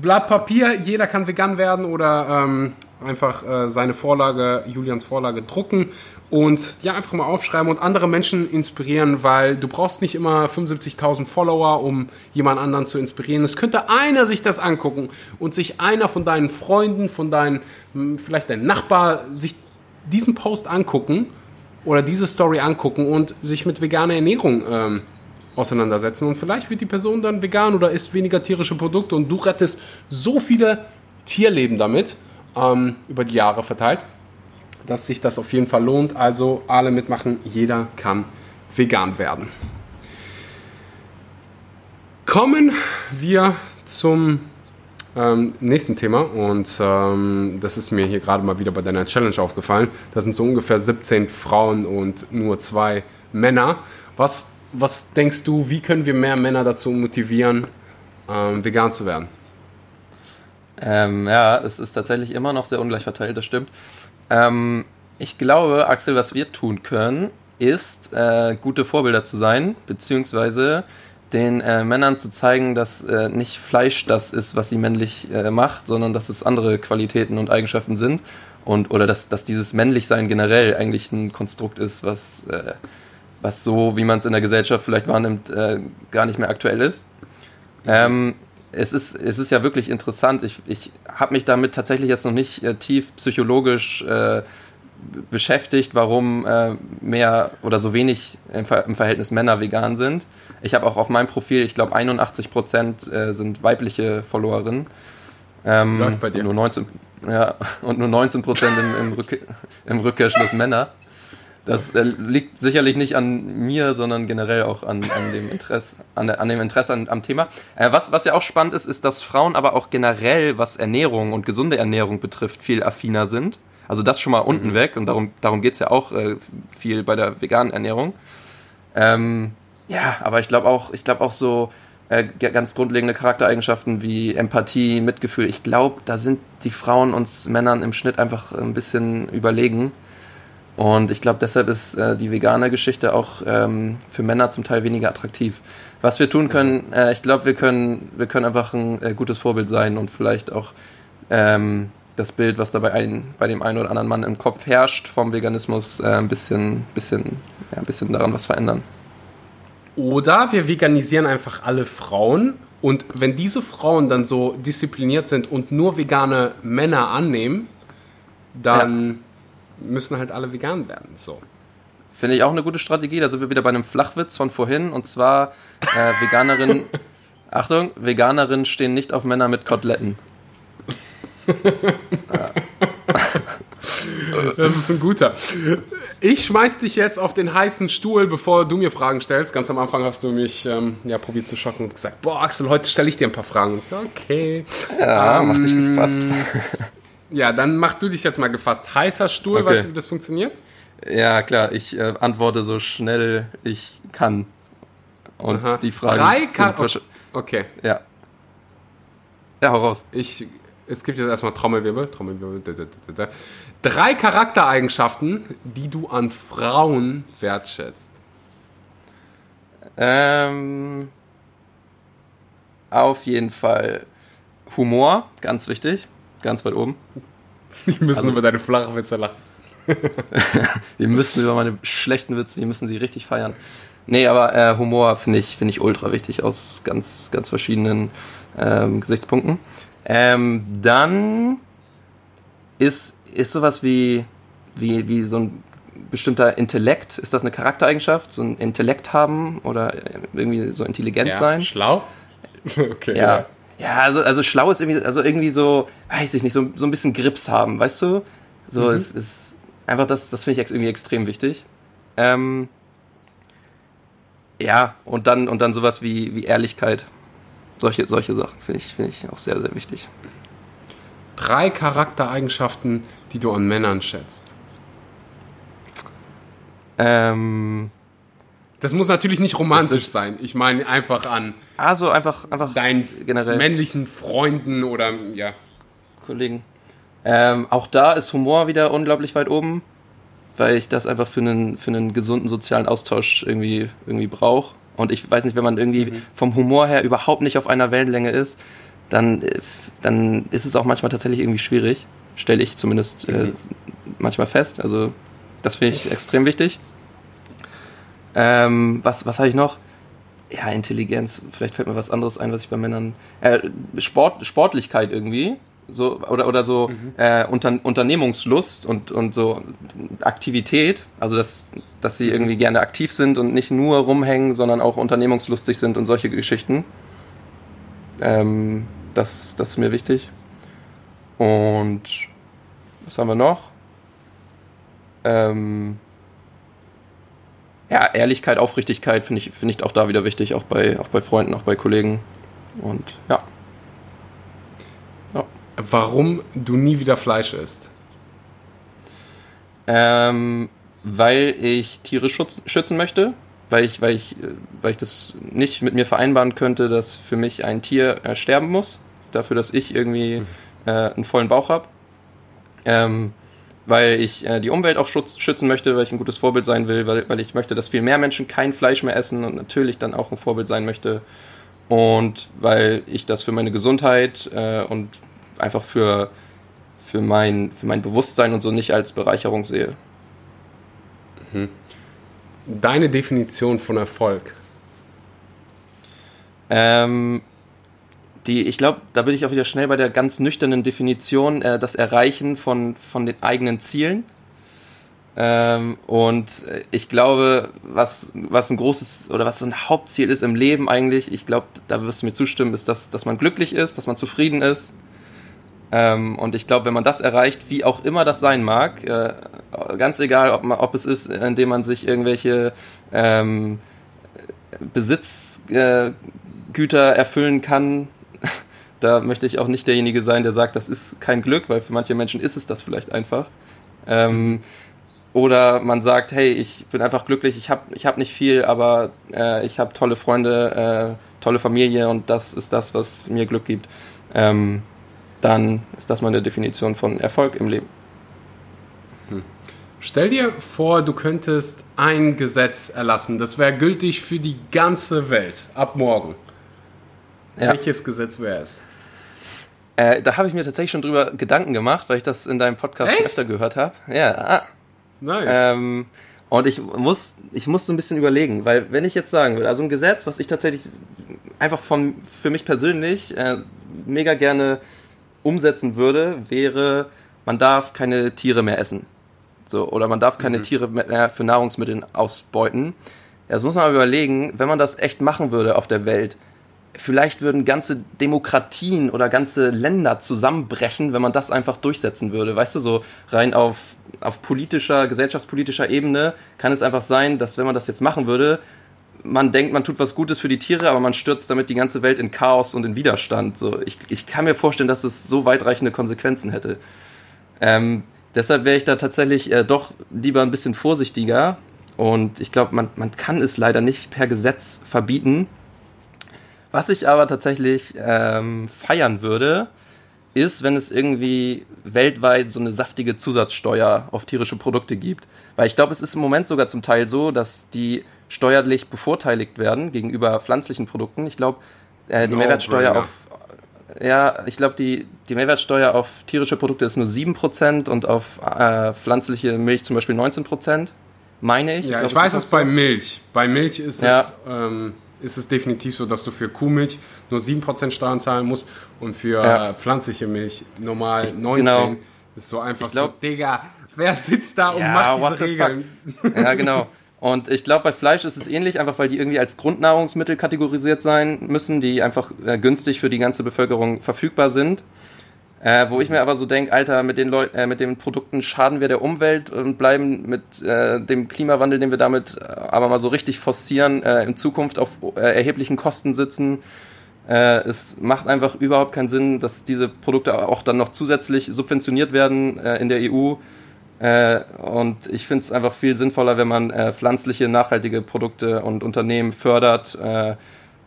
Blatt Papier, jeder kann vegan werden oder ähm, einfach äh, seine Vorlage, Julians Vorlage drucken und ja, einfach mal aufschreiben und andere Menschen inspirieren, weil du brauchst nicht immer 75.000 Follower, um jemand anderen zu inspirieren. Es könnte einer sich das angucken und sich einer von deinen Freunden, von deinen, hm, vielleicht dein Nachbar, sich diesen Post angucken oder diese Story angucken und sich mit veganer Ernährung ähm, auseinandersetzen. Und vielleicht wird die Person dann vegan oder isst weniger tierische Produkte und du rettest so viele Tierleben damit ähm, über die Jahre verteilt dass sich das auf jeden Fall lohnt. Also alle mitmachen, jeder kann vegan werden. Kommen wir zum ähm, nächsten Thema und ähm, das ist mir hier gerade mal wieder bei deiner Challenge aufgefallen. Das sind so ungefähr 17 Frauen und nur zwei Männer. Was, was denkst du, wie können wir mehr Männer dazu motivieren, ähm, vegan zu werden? Ähm, ja, es ist tatsächlich immer noch sehr ungleich verteilt, das stimmt. Ähm, ich glaube, Axel, was wir tun können, ist, äh, gute Vorbilder zu sein, beziehungsweise den äh, Männern zu zeigen, dass äh, nicht Fleisch das ist, was sie männlich äh, macht, sondern dass es andere Qualitäten und Eigenschaften sind. Und, oder dass, dass dieses Männlichsein generell eigentlich ein Konstrukt ist, was, äh, was so, wie man es in der Gesellschaft vielleicht wahrnimmt, äh, gar nicht mehr aktuell ist. Ähm, es ist, es ist ja wirklich interessant. Ich, ich habe mich damit tatsächlich jetzt noch nicht äh, tief psychologisch äh, beschäftigt, warum äh, mehr oder so wenig im, Ver im, Verhältnis Männer vegan sind. Ich habe auch auf meinem Profil, ich glaube 81 Prozent äh, sind weibliche Followerinnen. Ähm, Läuft bei dir. Und nur 19, ja, und nur 19 Prozent im, im, Rück im Rückkehrschluss Männer. Das äh, liegt sicherlich nicht an mir, sondern generell auch an, an dem Interesse, an, an dem Interesse an, am Thema. Äh, was, was ja auch spannend ist, ist, dass Frauen aber auch generell, was Ernährung und gesunde Ernährung betrifft, viel affiner sind. Also das schon mal unten mhm. weg und darum, darum geht's ja auch äh, viel bei der veganen Ernährung. Ähm, ja, aber ich glaube auch, ich glaube auch so äh, ganz grundlegende Charaktereigenschaften wie Empathie, Mitgefühl. Ich glaube, da sind die Frauen uns Männern im Schnitt einfach ein bisschen überlegen. Und ich glaube, deshalb ist äh, die vegane Geschichte auch ähm, für Männer zum Teil weniger attraktiv. Was wir tun können, äh, ich glaube, wir können, wir können einfach ein äh, gutes Vorbild sein und vielleicht auch ähm, das Bild, was da bei, ein, bei dem einen oder anderen Mann im Kopf herrscht vom Veganismus, äh, ein bisschen, bisschen, ja, ein bisschen daran was verändern. Oder wir veganisieren einfach alle Frauen und wenn diese Frauen dann so diszipliniert sind und nur vegane Männer annehmen, dann... Ja müssen halt alle vegan werden. So. Finde ich auch eine gute Strategie. Da sind wir wieder bei einem Flachwitz von vorhin. Und zwar, äh, Veganerinnen, Achtung, Veganerinnen stehen nicht auf Männer mit Koteletten. Das ist ein guter. Ich schmeiß dich jetzt auf den heißen Stuhl, bevor du mir Fragen stellst. Ganz am Anfang hast du mich ähm, ja, probiert zu schocken und gesagt, boah Axel, heute stelle ich dir ein paar Fragen. Ich so, okay. Ja, ähm, mach dich gefasst. Ja, dann mach du dich jetzt mal gefasst. Heißer Stuhl, okay. weißt du, wie das funktioniert? Ja, klar. Ich äh, antworte so schnell ich kann. Und Aha. die Frage. Drei kann. Okay. Ja. Ja, hau raus. Ich, es gibt jetzt erstmal Trommelwirbel. Trommelwirbel. Drei Charaktereigenschaften, die du an Frauen wertschätzt. Ähm. auf jeden Fall Humor, ganz wichtig, ganz weit oben. Die müssen also, über deine flache Witze lachen. die müssen über meine schlechten Witze, die müssen sie richtig feiern. Nee, aber äh, Humor finde ich, find ich ultra wichtig aus ganz, ganz verschiedenen ähm, Gesichtspunkten. Ähm, dann ist, ist sowas wie, wie, wie so ein bestimmter Intellekt, ist das eine Charaktereigenschaft? So ein Intellekt haben oder irgendwie so intelligent ja, sein? Schlau? okay. Ja. Ja, also, also schlau ist irgendwie, also irgendwie so, weiß ich nicht, so, so ein bisschen Grips haben, weißt du? So, mhm. es ist einfach das, das finde ich irgendwie extrem wichtig. Ähm, ja, und dann, und dann sowas wie, wie Ehrlichkeit. Solche, solche Sachen finde ich, find ich auch sehr, sehr wichtig. Drei Charaktereigenschaften, die du an Männern schätzt. Ähm, das muss natürlich nicht romantisch sein. Ich meine einfach an. Also einfach, einfach deinen generell. männlichen Freunden oder ja. Kollegen. Ähm, auch da ist Humor wieder unglaublich weit oben, weil ich das einfach für einen, für einen gesunden sozialen Austausch irgendwie, irgendwie brauche. Und ich weiß nicht, wenn man irgendwie mhm. vom Humor her überhaupt nicht auf einer Wellenlänge ist, dann, äh, dann ist es auch manchmal tatsächlich irgendwie schwierig. Stelle ich zumindest äh, mhm. manchmal fest. Also das finde ich extrem wichtig. Ähm, was was habe ich noch? Ja, Intelligenz. Vielleicht fällt mir was anderes ein, was ich bei Männern. Äh, Sport, Sportlichkeit irgendwie. So, oder, oder so mhm. äh, Unter, Unternehmungslust und, und so Aktivität. Also, dass, dass sie mhm. irgendwie gerne aktiv sind und nicht nur rumhängen, sondern auch unternehmungslustig sind und solche Geschichten. Ähm, das, das ist mir wichtig. Und was haben wir noch? Ähm, ja, Ehrlichkeit, Aufrichtigkeit finde ich, find ich auch da wieder wichtig, auch bei, auch bei Freunden, auch bei Kollegen. Und ja. ja. Warum du nie wieder Fleisch isst? Ähm, weil ich Tiere schutz, schützen möchte, weil ich, weil, ich, weil ich das nicht mit mir vereinbaren könnte, dass für mich ein Tier äh, sterben muss, dafür, dass ich irgendwie mhm. äh, einen vollen Bauch habe. Ähm, weil ich äh, die Umwelt auch schutz, schützen möchte, weil ich ein gutes Vorbild sein will, weil, weil ich möchte, dass viel mehr Menschen kein Fleisch mehr essen und natürlich dann auch ein Vorbild sein möchte. Und weil ich das für meine Gesundheit äh, und einfach für, für, mein, für mein Bewusstsein und so nicht als Bereicherung sehe. Mhm. Deine Definition von Erfolg? Ähm, die, ich glaube, da bin ich auch wieder schnell bei der ganz nüchternen Definition, äh, das Erreichen von, von den eigenen Zielen. Ähm, und ich glaube, was, was ein großes oder was so ein Hauptziel ist im Leben eigentlich, ich glaube, da wirst du mir zustimmen, ist, dass, dass man glücklich ist, dass man zufrieden ist. Ähm, und ich glaube, wenn man das erreicht, wie auch immer das sein mag, äh, ganz egal, ob, man, ob es ist, indem man sich irgendwelche ähm, Besitzgüter äh, erfüllen kann, da möchte ich auch nicht derjenige sein, der sagt, das ist kein Glück, weil für manche Menschen ist es das vielleicht einfach. Ähm, oder man sagt, hey, ich bin einfach glücklich, ich habe ich hab nicht viel, aber äh, ich habe tolle Freunde, äh, tolle Familie und das ist das, was mir Glück gibt. Ähm, dann ist das meine Definition von Erfolg im Leben. Hm. Stell dir vor, du könntest ein Gesetz erlassen, das wäre gültig für die ganze Welt ab morgen. Ja. Welches Gesetz wäre es? Äh, da habe ich mir tatsächlich schon drüber Gedanken gemacht, weil ich das in deinem Podcast Echt? öfter gehört habe. Ja. Ah. Nice. Ähm, und ich muss, ich muss so ein bisschen überlegen, weil wenn ich jetzt sagen würde, also ein Gesetz, was ich tatsächlich einfach von, für mich persönlich äh, mega gerne umsetzen würde, wäre, man darf keine Tiere mehr essen. So, oder man darf keine mhm. Tiere mehr für Nahrungsmittel ausbeuten. Das muss man aber überlegen, wenn man das echt machen würde auf der Welt, vielleicht würden ganze Demokratien oder ganze Länder zusammenbrechen, wenn man das einfach durchsetzen würde. Weißt du, so rein auf, auf politischer, gesellschaftspolitischer Ebene kann es einfach sein, dass wenn man das jetzt machen würde, man denkt, man tut was Gutes für die Tiere, aber man stürzt damit die ganze Welt in Chaos und in Widerstand. So, ich, ich kann mir vorstellen, dass es so weitreichende Konsequenzen hätte. Ähm, deshalb wäre ich da tatsächlich äh, doch lieber ein bisschen vorsichtiger. Und ich glaube, man, man kann es leider nicht per Gesetz verbieten was ich aber tatsächlich ähm, feiern würde, ist, wenn es irgendwie weltweit so eine saftige Zusatzsteuer auf tierische Produkte gibt. Weil ich glaube, es ist im Moment sogar zum Teil so, dass die steuerlich bevorteiligt werden gegenüber pflanzlichen Produkten. Ich glaube, Äh, die no Mehrwertsteuer brainer. auf ja, ich glaube, die, die Mehrwertsteuer auf tierische Produkte ist nur 7% und auf äh, pflanzliche Milch zum Beispiel 19%, meine ich. Ja, ich, ich weiß es so. bei Milch. Bei Milch ist ja. es ähm, ist es definitiv so, dass du für Kuhmilch nur 7% Steuern zahlen musst und für ja. pflanzliche Milch normal 19%. Genau. Das ist so einfach glaub, so, Digga, wer sitzt da und ja, macht diese Regeln? Ja, genau. Und ich glaube, bei Fleisch ist es ähnlich, einfach weil die irgendwie als Grundnahrungsmittel kategorisiert sein müssen, die einfach äh, günstig für die ganze Bevölkerung verfügbar sind. Äh, wo ich mir aber so denke, Alter, mit den Leuten, äh, mit den Produkten schaden wir der Umwelt und bleiben mit äh, dem Klimawandel, den wir damit äh, aber mal so richtig forcieren, äh, in Zukunft auf äh, erheblichen Kosten sitzen. Es macht einfach überhaupt keinen Sinn, dass diese Produkte auch dann noch zusätzlich subventioniert werden in der EU. Und ich finde es einfach viel sinnvoller, wenn man pflanzliche, nachhaltige Produkte und Unternehmen fördert.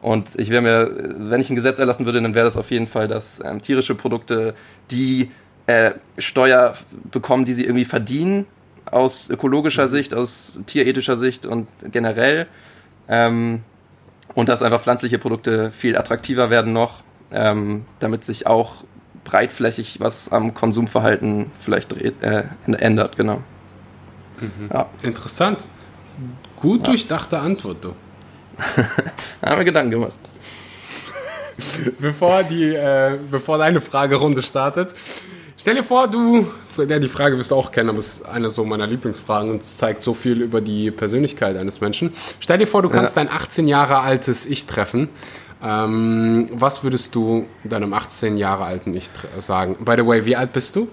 Und ich wäre mir, wenn ich ein Gesetz erlassen würde, dann wäre das auf jeden Fall, dass ähm, tierische Produkte die äh, Steuer bekommen, die sie irgendwie verdienen, aus ökologischer mhm. Sicht, aus tierethischer Sicht und generell. Ähm, und dass einfach pflanzliche Produkte viel attraktiver werden noch, ähm, damit sich auch breitflächig was am Konsumverhalten vielleicht dreht, äh, ändert, genau. Mhm. Ja. Interessant. Gut ja. durchdachte Antwort, du. haben wir Gedanken gemacht. bevor, die, äh, bevor deine Fragerunde startet, stell dir vor, du, ja, die Frage wirst du auch kennen, aber es ist eine so meiner Lieblingsfragen und zeigt so viel über die Persönlichkeit eines Menschen. Stell dir vor, du kannst ja. dein 18 Jahre altes Ich treffen. Ähm, was würdest du deinem 18 Jahre alten Ich sagen? By the way, wie alt bist du?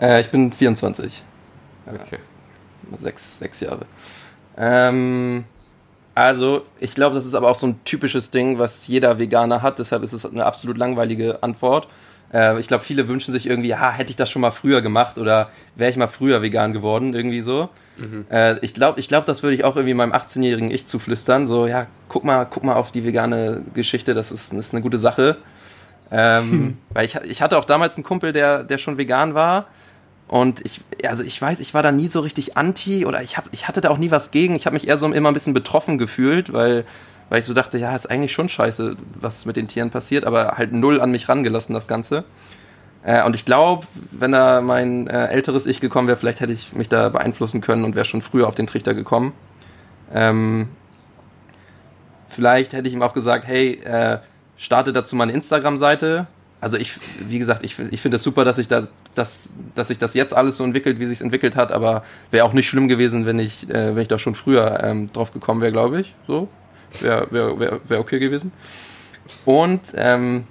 Äh, ich bin 24. Okay. Sechs, sechs Jahre. Ähm, also, ich glaube, das ist aber auch so ein typisches Ding, was jeder Veganer hat. Deshalb ist es eine absolut langweilige Antwort. Äh, ich glaube, viele wünschen sich irgendwie, ja, hätte ich das schon mal früher gemacht oder wäre ich mal früher vegan geworden, irgendwie so. Mhm. Äh, ich glaube, ich glaub, das würde ich auch irgendwie meinem 18-jährigen Ich zuflüstern. So, ja, guck mal, guck mal auf die vegane Geschichte, das ist, das ist eine gute Sache. Ähm, hm. Weil ich, ich hatte auch damals einen Kumpel, der, der schon vegan war und ich, also ich weiß, ich war da nie so richtig anti oder ich, hab, ich hatte da auch nie was gegen. Ich habe mich eher so immer ein bisschen betroffen gefühlt, weil, weil ich so dachte, ja, ist eigentlich schon scheiße, was mit den Tieren passiert, aber halt null an mich rangelassen, das Ganze. Äh, und ich glaube, wenn da mein äh, älteres Ich gekommen wäre, vielleicht hätte ich mich da beeinflussen können und wäre schon früher auf den Trichter gekommen. Ähm, vielleicht hätte ich ihm auch gesagt, hey, äh, starte dazu meine Instagram-Seite, also ich, wie gesagt, ich, ich finde es super, dass sich da, dass, dass sich das jetzt alles so entwickelt, wie sich entwickelt hat, aber wäre auch nicht schlimm gewesen, wenn ich, äh, wenn ich da schon früher ähm, drauf gekommen wäre, glaube ich. So. Wäre wär, wär, wär okay gewesen. Und ähm,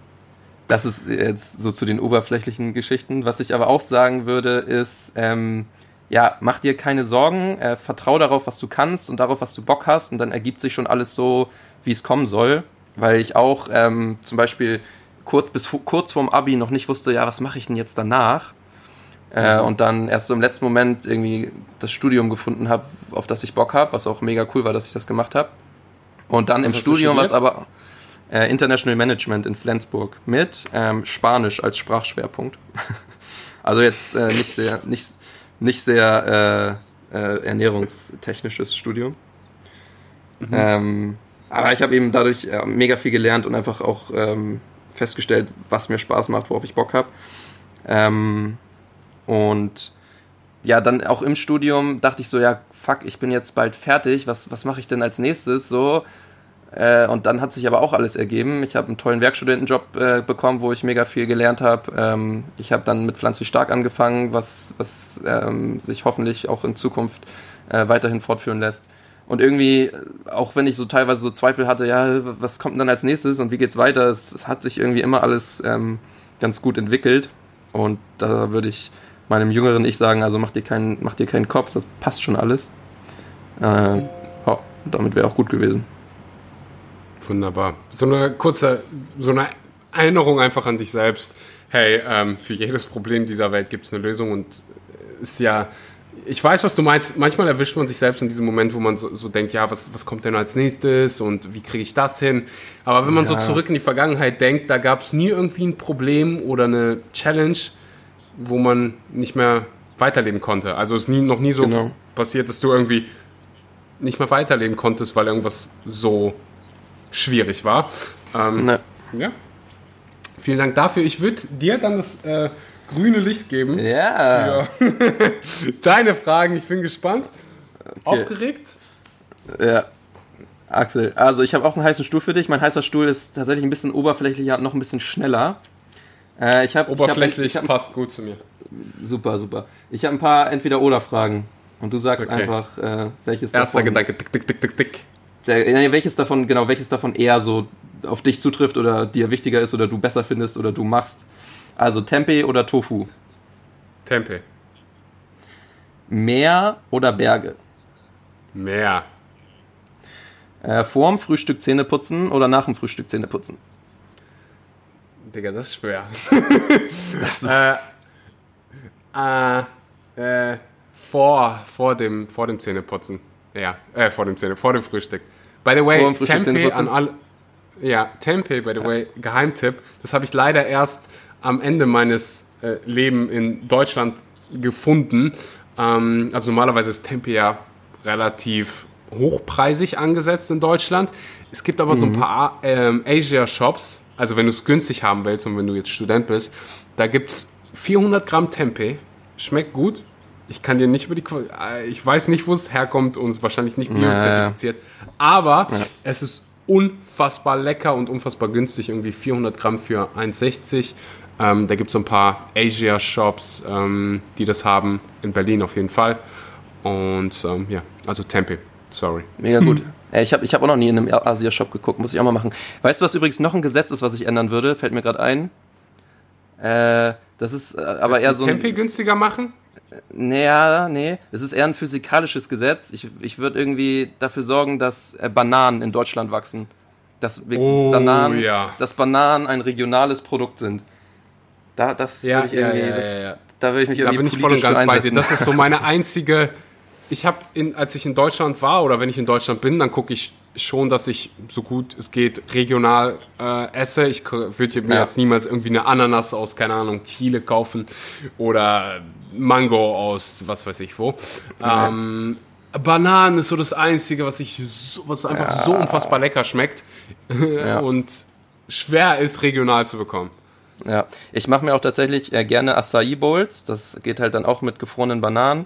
das ist jetzt so zu den oberflächlichen Geschichten. Was ich aber auch sagen würde, ist, ähm, ja, mach dir keine Sorgen, äh, vertrau darauf, was du kannst und darauf, was du Bock hast, und dann ergibt sich schon alles so, wie es kommen soll. Weil ich auch ähm, zum Beispiel kurz, bis kurz vorm Abi noch nicht wusste, ja, was mache ich denn jetzt danach? Äh, und dann erst so im letzten Moment irgendwie das Studium gefunden habe, auf das ich Bock habe, was auch mega cool war, dass ich das gemacht habe. Und dann was im Studium, was aber äh, International Management in Flensburg mit ähm, Spanisch als Sprachschwerpunkt. also jetzt äh, nicht sehr, nicht, nicht sehr äh, äh, ernährungstechnisches Studium. Mhm. Ähm, aber ich habe eben dadurch äh, mega viel gelernt und einfach auch ähm, festgestellt, was mir Spaß macht, worauf ich Bock habe. Ähm, und ja, dann auch im Studium dachte ich so, ja, fuck, ich bin jetzt bald fertig, was, was mache ich denn als nächstes? So. Äh, und dann hat sich aber auch alles ergeben. Ich habe einen tollen Werkstudentenjob äh, bekommen, wo ich mega viel gelernt habe. Ähm, ich habe dann mit Pflanzlich Stark angefangen, was, was ähm, sich hoffentlich auch in Zukunft äh, weiterhin fortführen lässt. Und irgendwie, auch wenn ich so teilweise so Zweifel hatte, ja, was kommt denn dann als nächstes und wie geht's weiter, es, es hat sich irgendwie immer alles ähm, ganz gut entwickelt. Und da würde ich meinem jüngeren Ich sagen, also mach dir keinen, mach dir keinen Kopf, das passt schon alles. Äh, ja, damit wäre auch gut gewesen. Wunderbar. So eine kurze, so eine Erinnerung einfach an dich selbst. Hey, ähm, für jedes Problem dieser Welt gibt es eine Lösung und ist ja ich weiß, was du meinst. Manchmal erwischt man sich selbst in diesem Moment, wo man so, so denkt, ja, was, was kommt denn als nächstes und wie kriege ich das hin? Aber wenn man ja. so zurück in die Vergangenheit denkt, da gab es nie irgendwie ein Problem oder eine Challenge, wo man nicht mehr weiterleben konnte. Also es ist nie, noch nie so genau. passiert, dass du irgendwie nicht mehr weiterleben konntest, weil irgendwas so schwierig war. Ähm, Ne. ja. Vielen Dank dafür. Ich würde dir dann das äh, grüne Licht geben Ja. deine Fragen. Ich bin gespannt. Aufgeregt? Ja. Axel, also ich habe auch einen heißen Stuhl für dich. Mein heißer Stuhl ist tatsächlich ein bisschen oberflächlicher, noch ein bisschen schneller. Äh, ich hab, Oberflächlich Ich hab, ich passt gut zu mir. hab, super, super. Ich habe ein paar Entweder-Oder-Fragen. Und du sagst Okay. einfach, äh, welches Erster davon, Gedanke, tick, tick, tick, tick, tick. Der, nee, welches davon, genau, welches davon eher so auf dich zutrifft oder dir wichtiger ist oder du besser findest oder du machst. Also Tempeh oder Tofu? Tempe. Meer oder Berge? Mehr. Äh, vorm Frühstück Zähne putzen oder nach dem Frühstück Zähne putzen? Digga, das ist schwer. äh, äh, äh, vor, vor, dem, vor dem Zähneputzen. Ja, äh, vor dem Zähne, vor dem Frühstück. By the way, Tempeh an alle. Ja, Tempeh, by the way, Geheimtipp. Das habe ich leider erst am Ende meines äh, Lebens in Deutschland gefunden. Ähm, also normalerweise ist Tempeh ja relativ hochpreisig angesetzt in Deutschland. Es gibt aber so ein paar ähm, Asia-Shops, also wenn du es günstig haben willst und wenn du jetzt Student bist, da gibt es 400 Gramm Tempeh. Schmeckt gut. Ich kann dir nicht über die äh, ich weiß nicht, wo es herkommt und es ist wahrscheinlich nicht biozertifiziert. Aber es ist unfassbar lecker und unfassbar günstig. Irgendwie 400 Gramm für 1,60. Ähm, da gibt es so ein paar Asia-Shops, ähm, die das haben. In Berlin auf jeden Fall. Und ähm, ja, also Tempeh. Sorry. Mega gut. Äh, Ich habe ich hab auch noch nie in einem Asia-Shop geguckt, muss ich auch mal machen. Weißt du, was übrigens noch ein Gesetz ist, was ich ändern würde? Fällt mir gerade ein. Äh, das ist äh, aber eher so ein. Tempeh günstiger machen? Naja, nee, es ist eher ein physikalisches Gesetz. Ich, ich würde irgendwie dafür sorgen, dass äh, Bananen in Deutschland wachsen. Dass Oh, Bananen, ja. dass Bananen ein regionales Produkt sind. Da, das Ja, würde ich ja, irgendwie, ja, das, ja, ja. da würde ich mich Da irgendwie bin ich voll und ganz bei dir. Das ist so meine einzige. Ich habe, als ich in Deutschland war oder wenn ich in Deutschland bin, dann gucke ich schon, dass ich so gut es geht regional äh, esse. Ich würde mir Ja. jetzt niemals irgendwie eine Ananas aus, keine Ahnung, Chile kaufen oder Mango aus, was weiß ich wo. Ähm, Bananen ist so das Einzige, was ich so, was einfach so unfassbar lecker schmeckt und schwer ist, regional zu bekommen. Ja, ich mache mir auch tatsächlich äh, gerne Acai Bowls. Das geht halt dann auch mit gefrorenen Bananen.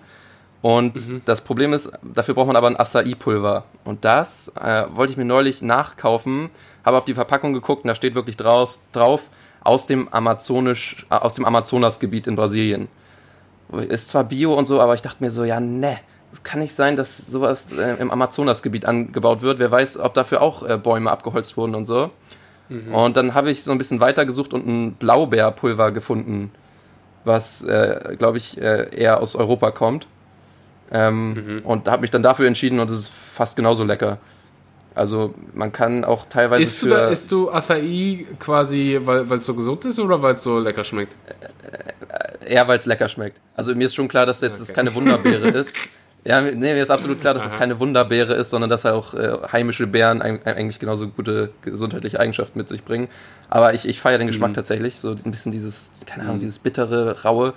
Und Mhm. das Problem ist, dafür braucht man aber ein Acai-Pulver. Und das äh, wollte ich mir neulich nachkaufen, habe auf die Verpackung geguckt und da steht wirklich draus, drauf, aus dem, Amazonisch, äh, aus dem Amazonasgebiet in Brasilien. Ist zwar Bio und so, aber ich dachte mir so, ja, ne, es kann nicht sein, dass sowas äh, im Amazonasgebiet angebaut wird. Wer weiß, ob dafür auch äh, Bäume abgeholzt wurden und so. Und dann habe ich so ein bisschen weitergesucht und ein Blaubeerpulver gefunden, was, äh, glaube ich, äh, eher aus Europa kommt. Ähm, Und habe mich dann dafür entschieden und es ist fast genauso lecker. Also man kann auch teilweise Isst du, für da, isst du Acai quasi, weil es so gesund ist oder weil es so lecker schmeckt? eher, weil es lecker schmeckt. Also mir ist schon klar, dass jetzt das Okay. keine Wunderbeere ist. Ja, nee, mir ist absolut klar, dass es keine Wunderbeere ist, sondern dass auch äh, heimische Beeren eigentlich genauso gute gesundheitliche Eigenschaften mit sich bringen. Aber ich, ich feiere den Mhm. Geschmack tatsächlich, so ein bisschen dieses, keine Ahnung, dieses bittere, raue.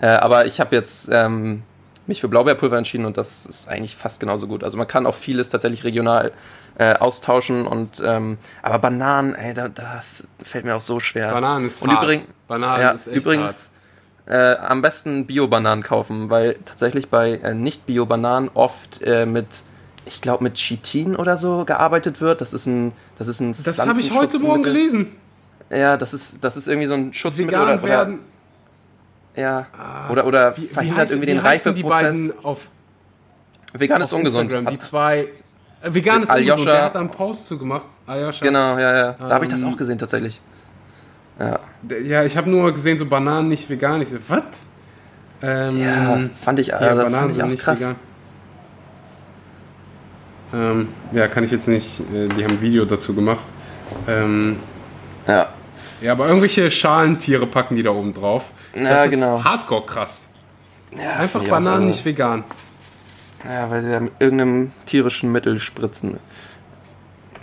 Äh, aber ich habe jetzt ähm, mich für Blaubeerpulver entschieden und das ist eigentlich fast genauso gut. Also man kann auch vieles tatsächlich regional äh, austauschen und ähm, aber Bananen, ey, da, das fällt mir auch so schwer. Bananen ist und hart. übrigens, Bananen ja, ist echt übrigens äh, am besten Bio-Bananen kaufen, weil tatsächlich bei äh, Nicht-Bio-Bananen oft äh, mit, ich glaube, mit Chitin oder so gearbeitet wird. Das ist ein, das ist ein. Das habe ich heute Morgen gelesen. Ja, das ist, das ist irgendwie so ein Schutzmittel Vegan oder, oder, werden. ja, oder, oder Wie, wie, verhindert heißt, irgendwie wie den Reifeprozess. beiden auf, Vegan auf ist ungesund. Instagram? Die zwei. Äh, vegan ist Aljoscha- ungesund. Der hat da einen Post zu gemacht. Aljoscha. Genau, ja, ja. Da habe ich das Ähm, auch gesehen tatsächlich. Ja, Ja, ich habe nur gesehen, so Bananen nicht vegan. Ich so, was? Ähm, ja fand ich, ja, also, Bananen fand ich auch nicht krass. vegan. Ähm, ja, kann ich jetzt nicht. Äh, die haben ein Video dazu gemacht. Ähm, Ja, ja, aber irgendwelche Schalentiere packen die da oben drauf. Das Ja, ist genau. hardcore krass. ja Einfach Bananen also- nicht vegan. Ja, weil sie da mit irgendeinem tierischen Mittel spritzen.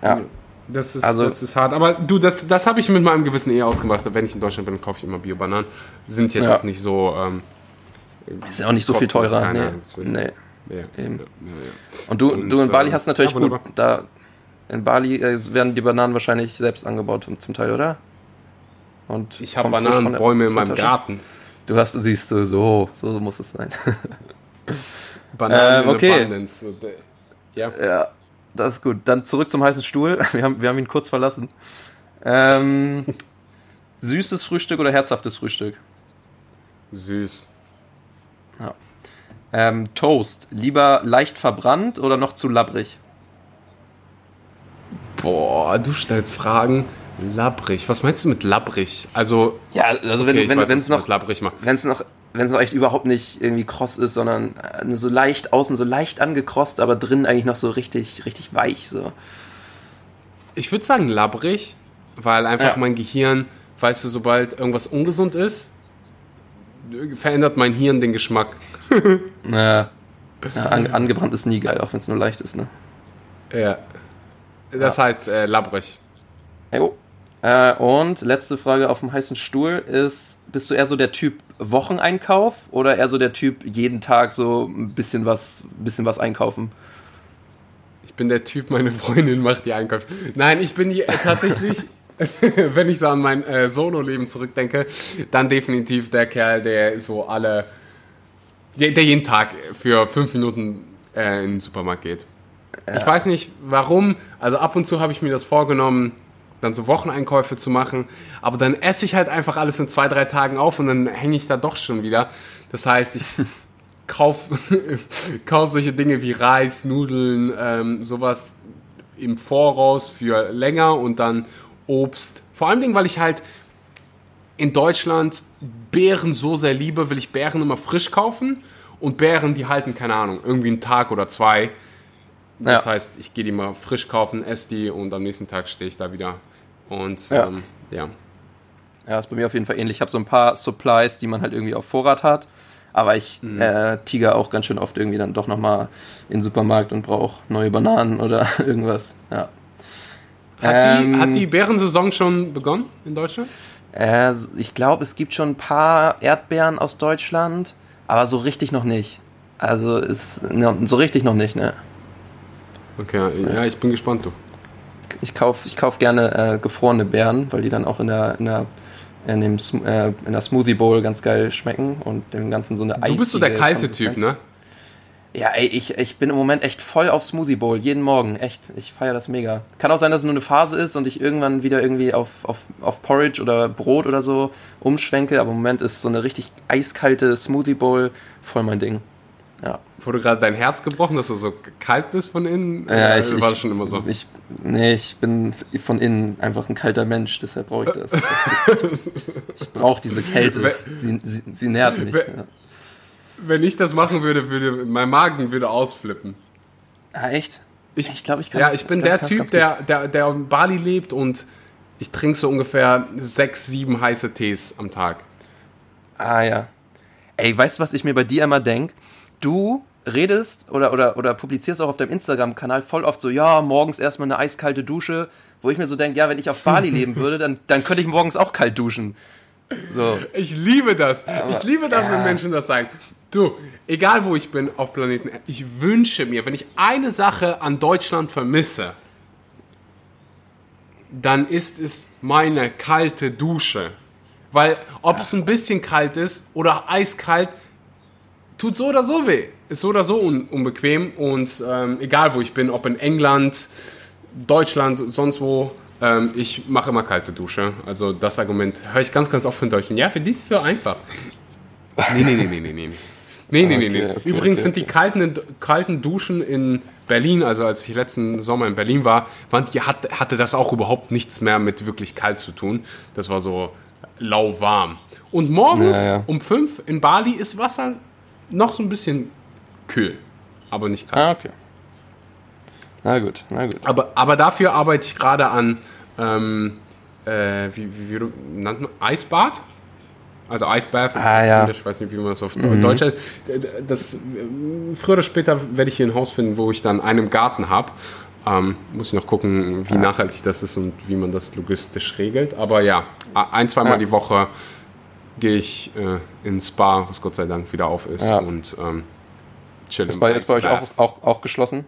Ja. Das ist, Also- das ist hart. Aber du, das, das habe ich mit meinem Gewissen eher ausgemacht. Wenn ich in Deutschland bin, kaufe ich immer Bio-Bananen. Sind jetzt Ja. auch nicht so. Ähm, Ist ja auch nicht so viel teurer. Nee. Nee. ja, Eben. ja. Und du, Und, du in Bali äh, hast natürlich gut. Da, In Bali äh, werden die Bananen wahrscheinlich selbst angebaut zum Teil, oder? Und ich habe Bananenbäume in meinem Garten. Du hast, siehst du, so, so muss es sein. Bananen ähm, okay. Ja. ja, das ist gut. Dann zurück zum heißen Stuhl. Wir haben, wir haben ihn kurz verlassen. Ähm, süßes Frühstück oder herzhaftes Frühstück? Süß. Ja. Ähm, Toast. Lieber leicht verbrannt oder noch zu labbrig? Boah, du stellst Fragen. Labbrig. Was meinst du mit labbrig? Also. Ja, also wenn, okay, wenn, wenn es noch. Labbrig macht. Wenn es noch wenn es echt überhaupt nicht irgendwie kross ist, sondern äh, nur so leicht außen so leicht angekrost, aber drin eigentlich noch so richtig, richtig weich so. Ich würde sagen labbrig, weil einfach ja. mein Gehirn, weißt du, sobald irgendwas ungesund ist, verändert mein Hirn den Geschmack. naja. Ja, an, angebrannt ist nie geil, auch wenn es nur leicht ist, ne? Ja. Das ja. heißt äh, labbrig. Jo. Äh, und letzte Frage auf dem heißen Stuhl ist, bist du eher so der Typ Wocheneinkauf oder eher so der Typ jeden Tag so ein bisschen was, bisschen was einkaufen? Ich bin der Typ, meine Freundin macht die Einkäufe. Nein, ich bin die, äh, tatsächlich, wenn ich so an mein äh, Solo-Leben zurückdenke, dann definitiv der Kerl, der so alle, der, der jeden Tag für fünf Minuten äh, in den Supermarkt geht. Ja. Ich weiß nicht warum, also ab und zu habe ich mir das vorgenommen, dann so Wocheneinkäufe zu machen. Aber dann esse ich halt einfach alles in zwei, drei Tagen auf und dann hänge ich da doch schon wieder. Das heißt, ich kaufe kauf solche Dinge wie Reis, Nudeln, ähm, sowas im Voraus für länger und dann Obst. Vor allem, weil ich halt in Deutschland Beeren so sehr liebe, will ich Beeren immer frisch kaufen und Beeren, die halten, keine Ahnung, irgendwie einen Tag oder zwei. Das ja. heißt, ich gehe die mal frisch kaufen, esse die und am nächsten Tag stehe ich da wieder und ja. Ähm, ja. Ja, ist bei mir auf jeden Fall ähnlich. Ich habe so ein paar Supplies, die man halt irgendwie auf Vorrat hat. Aber ich mhm. äh, tiger auch ganz schön oft irgendwie dann doch nochmal in den Supermarkt und brauche neue Bananen oder irgendwas. Ja. Hat, ähm, die, hat die Beerensaison schon begonnen in Deutschland? Äh, ich glaube, es gibt schon ein paar Erdbeeren aus Deutschland, aber so richtig noch nicht. Also ist so richtig noch nicht, ne? Okay, ja, ich bin gespannt, du ich kaufe ich kauf gerne äh, gefrorene Beeren, weil die dann auch in der, in der, in dem, äh, in der Smoothie Bowl ganz geil schmecken und dem Ganzen so eine Eis. Du bist so der kalte Typ, ne? Ja, ey, ich, ich bin im Moment echt voll auf Smoothie Bowl, jeden Morgen, echt. Ich feiere das mega. Kann auch sein, dass es nur eine Phase ist und ich irgendwann wieder irgendwie auf, auf, auf Porridge oder Brot oder so umschwenke, aber im Moment ist so eine richtig eiskalte Smoothie Bowl voll mein Ding. Ja. Wurde gerade dein Herz gebrochen, dass du so kalt bist von innen? Ja, ich, war das schon immer so? Ich, nee, ich bin von innen einfach ein kalter Mensch, deshalb brauche ich das. ich brauche diese Kälte. Sie, sie, sie nährt mich. Wenn, ja. wenn ich das machen würde, würde mein Magen würde ausflippen. Ah, echt? Ich, ich glaube, ich kann Ja, das, ich bin ich glaub, der Typ, der, der, der in Bali lebt und ich trinke so ungefähr sechs, sieben heiße Tees am Tag. Ah ja. Ey, weißt du, was ich mir bei dir immer denke? Du redest oder, oder, oder publizierst auch auf deinem Instagram-Kanal voll oft so, ja, morgens erstmal eine eiskalte Dusche, wo ich mir so denke, ja, wenn ich auf Bali leben würde, dann, dann könnte ich morgens auch kalt duschen. So. Ich liebe das. Ich liebe das, wenn Menschen das sagen. Du, egal wo ich bin auf Planeten, ich wünsche mir, wenn ich eine Sache an Deutschland vermisse, dann ist es meine kalte Dusche. Weil ob es ein bisschen kalt ist oder eiskalt, tut so oder so weh. Ist so oder so un unbequem und ähm, egal wo ich bin, ob in England, Deutschland, sonst wo, ähm, ich mache immer kalte Dusche. Also das Argument höre ich ganz, ganz oft von Deutschen. Ja, für die ist es so einfach. Nee, nee, nee, nee, nee, nee. Nee, nee, nee, nee. Okay, Übrigens okay, sind die kalten, kalten Duschen in Berlin, also als ich letzten Sommer in Berlin war, die, hatte, hatte das auch überhaupt nichts mehr mit wirklich kalt zu tun. Das war so lauwarm. Und morgens ja, ja. um fünf in Bali ist Wasser noch so ein bisschen kühl, aber nicht kalt. Ah, okay. Na gut, na gut. Aber, aber dafür arbeite ich gerade an, ähm, äh, wie, wie, wie nennt man, Eisbad? Also Eisbath, ah, ja. ich weiß nicht, wie man das auf mhm. Deutsch heißt. Das, früher oder später werde ich hier ein Haus finden, wo ich dann einen Garten habe. Ähm, muss ich noch gucken, wie ja. nachhaltig das ist und wie man das logistisch regelt. Aber ja, ein, zweimal ja. die Woche gehe ich äh, ins Spa, was Gott sei Dank wieder auf ist ja. und ähm, chill Ist bei, ist bei euch auch, auch, auch geschlossen?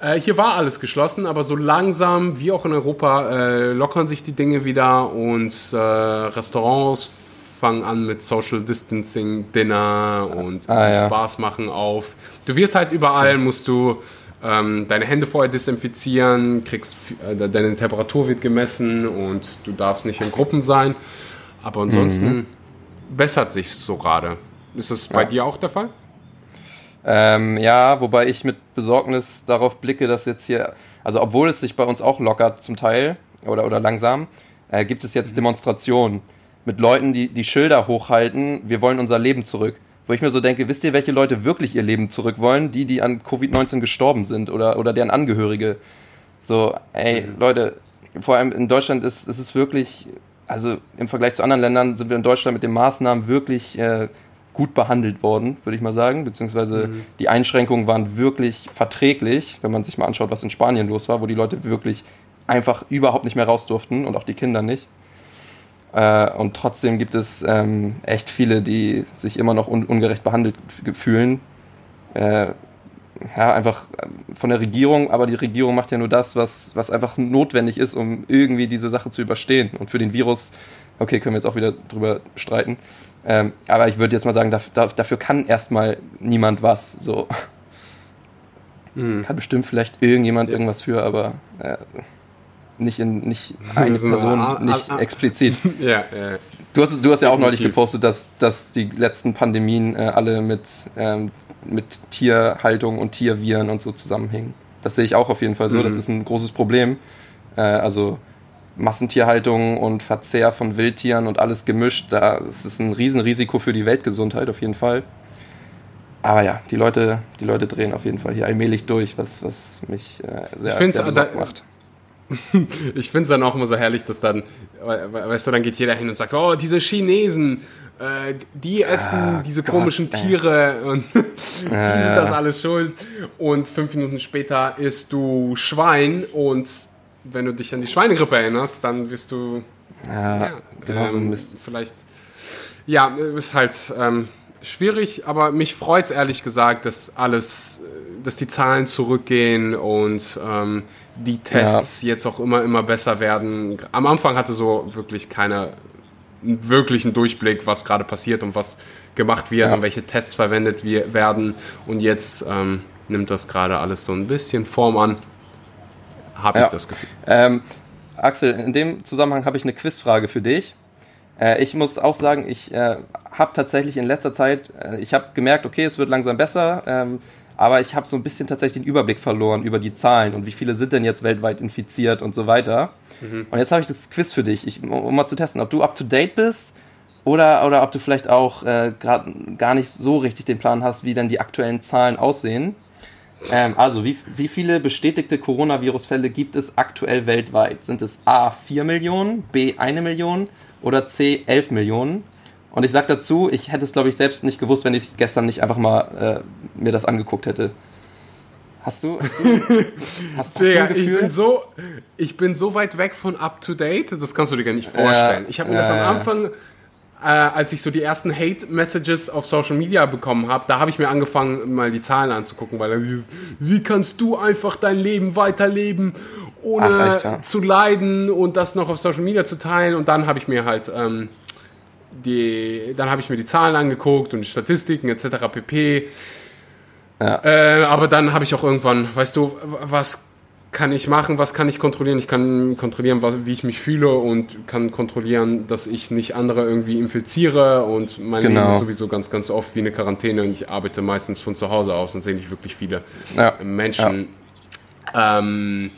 Äh, hier war alles geschlossen, aber so langsam, wie auch in Europa, äh, lockern sich die Dinge wieder und äh, Restaurants fangen an mit Social Distancing, Dinner und Ah, ja. Spaß machen auf. Du wirst halt überall, musst du ähm, deine Hände vorher desinfizieren, kriegst äh, deine Temperatur wird gemessen und du darfst nicht in Gruppen sein. Aber ansonsten Mhm. bessert sich so gerade. Ist das bei dir auch der Fall? Ähm, ja, wobei ich mit Besorgnis darauf blicke, dass jetzt hier, also obwohl es sich bei uns auch lockert zum Teil oder, oder langsam, äh, gibt es jetzt Demonstrationen mit Leuten, die die Schilder hochhalten, wir wollen unser Leben zurück. Wo ich mir so denke, wisst ihr, welche Leute wirklich ihr Leben zurück wollen? Die, die an Covid-19 gestorben sind oder, oder deren Angehörige. So, ey, Leute, vor allem in Deutschland ist, ist es wirklich, also im Vergleich zu anderen Ländern sind wir in Deutschland mit den Maßnahmen wirklich äh, gut behandelt worden, würde ich mal sagen. Beziehungsweise die Einschränkungen waren wirklich verträglich, wenn man sich mal anschaut, was in Spanien los war, wo die Leute wirklich einfach überhaupt nicht mehr raus durften und auch die Kinder nicht. Äh, und trotzdem gibt es ähm, echt viele, die sich immer noch un ungerecht behandelt fühlen. Äh, ja, einfach äh, von der Regierung, aber die Regierung macht ja nur das, was, was einfach notwendig ist, um irgendwie diese Sache zu überstehen. Und für den Virus, okay, können wir jetzt auch wieder drüber streiten. Ähm, aber ich würde jetzt mal sagen, da, da, dafür kann erstmal niemand was. So. Kann bestimmt vielleicht irgendjemand irgendwas für, aber äh, nicht in nicht eine So eine Person, A- nicht A- A- explizit. Ja, äh, Du hast, du hast ja auch neulich gepostet, dass, dass die letzten Pandemien äh, alle mit, ähm, mit Tierhaltung und Tierviren und so zusammenhängen. Das sehe ich auch auf jeden Fall so. Das ist ein großes Problem. Äh, also Massentierhaltung und Verzehr von Wildtieren und alles gemischt, da, das ist ein Riesenrisiko für die Weltgesundheit auf jeden Fall. Aber ja, die Leute, die Leute drehen auf jeden Fall hier allmählich durch, was, was mich äh, sehr, Ich sehr besorgt da- macht. Ich finde es dann auch immer so herrlich, dass dann, we- we- weißt du, dann geht jeder hin und sagt, oh, diese Chinesen, äh, die essen Ah, diese Gott, komischen ey. Tiere und die sind ja. das alles schuld. Und fünf Minuten später isst du Schwein und wenn du dich an die Schweinegrippe erinnerst, dann wirst du Ja, ja, genau so ein ähm, Mist. Vielleicht. Ja, ist halt ähm, schwierig, aber mich freut es ehrlich gesagt, dass alles, äh, dass die Zahlen zurückgehen und ähm, die Tests jetzt auch immer, immer besser werden. Am Anfang hatte so wirklich keiner wirklichen Durchblick, was gerade passiert und was gemacht wird Ja. und welche Tests verwendet wir, werden. Und jetzt ähm, nimmt das gerade alles so ein bisschen Form an. Habe Ja. ich das Gefühl. Ähm, Axel, in dem Zusammenhang habe ich eine Quizfrage für dich. Äh, ich muss auch sagen, ich äh, habe tatsächlich in letzter Zeit, äh, ich habe gemerkt, okay, es wird langsam besser, ähm, aber ich habe so ein bisschen tatsächlich den Überblick verloren über die Zahlen und wie viele sind denn jetzt weltweit infiziert und so weiter. Und jetzt habe ich das Quiz für dich, ich, um, um mal zu testen, ob du up to date bist oder, oder ob du vielleicht auch äh, gerade gar nicht so richtig den Plan hast, wie denn die aktuellen Zahlen aussehen. Ähm, also, wie, wie viele bestätigte Coronavirus-Fälle gibt es aktuell weltweit? Sind es A 4 Millionen, B 1 Million oder C 11 Millionen? Und ich sag dazu, ich hätte es glaube ich selbst nicht gewusst, wenn ich gestern nicht einfach mal äh, mir das angeguckt hätte. Hast du, hast du, hast, hast du ein ich Gefühl? bin so, ich bin so weit weg von up to date, das kannst du dir gar nicht vorstellen. Ja, ich habe mir ja, das am. Anfang, äh, als ich so die ersten Hate-Messages auf Social Media bekommen habe, da habe ich mir angefangen, mal die Zahlen anzugucken, weil wie, wie kannst du einfach dein Leben weiterleben, ohne Ach, echt, ja. zu leiden und das noch auf Social Media zu teilen? Und dann habe ich mir halt ähm, die, dann habe ich mir die Zahlen angeguckt und die Statistiken etc. pp. Ja. Äh, aber dann habe ich auch irgendwann, weißt du, was kann ich machen, was kann ich kontrollieren? Ich kann kontrollieren, was, wie ich mich fühle und kann kontrollieren, dass ich nicht andere irgendwie infiziere und mein Genau. Leben ist sowieso ganz, ganz oft wie eine Quarantäne und ich arbeite meistens von zu Hause aus und sehe nicht wirklich viele Ja. Menschen. Ähm,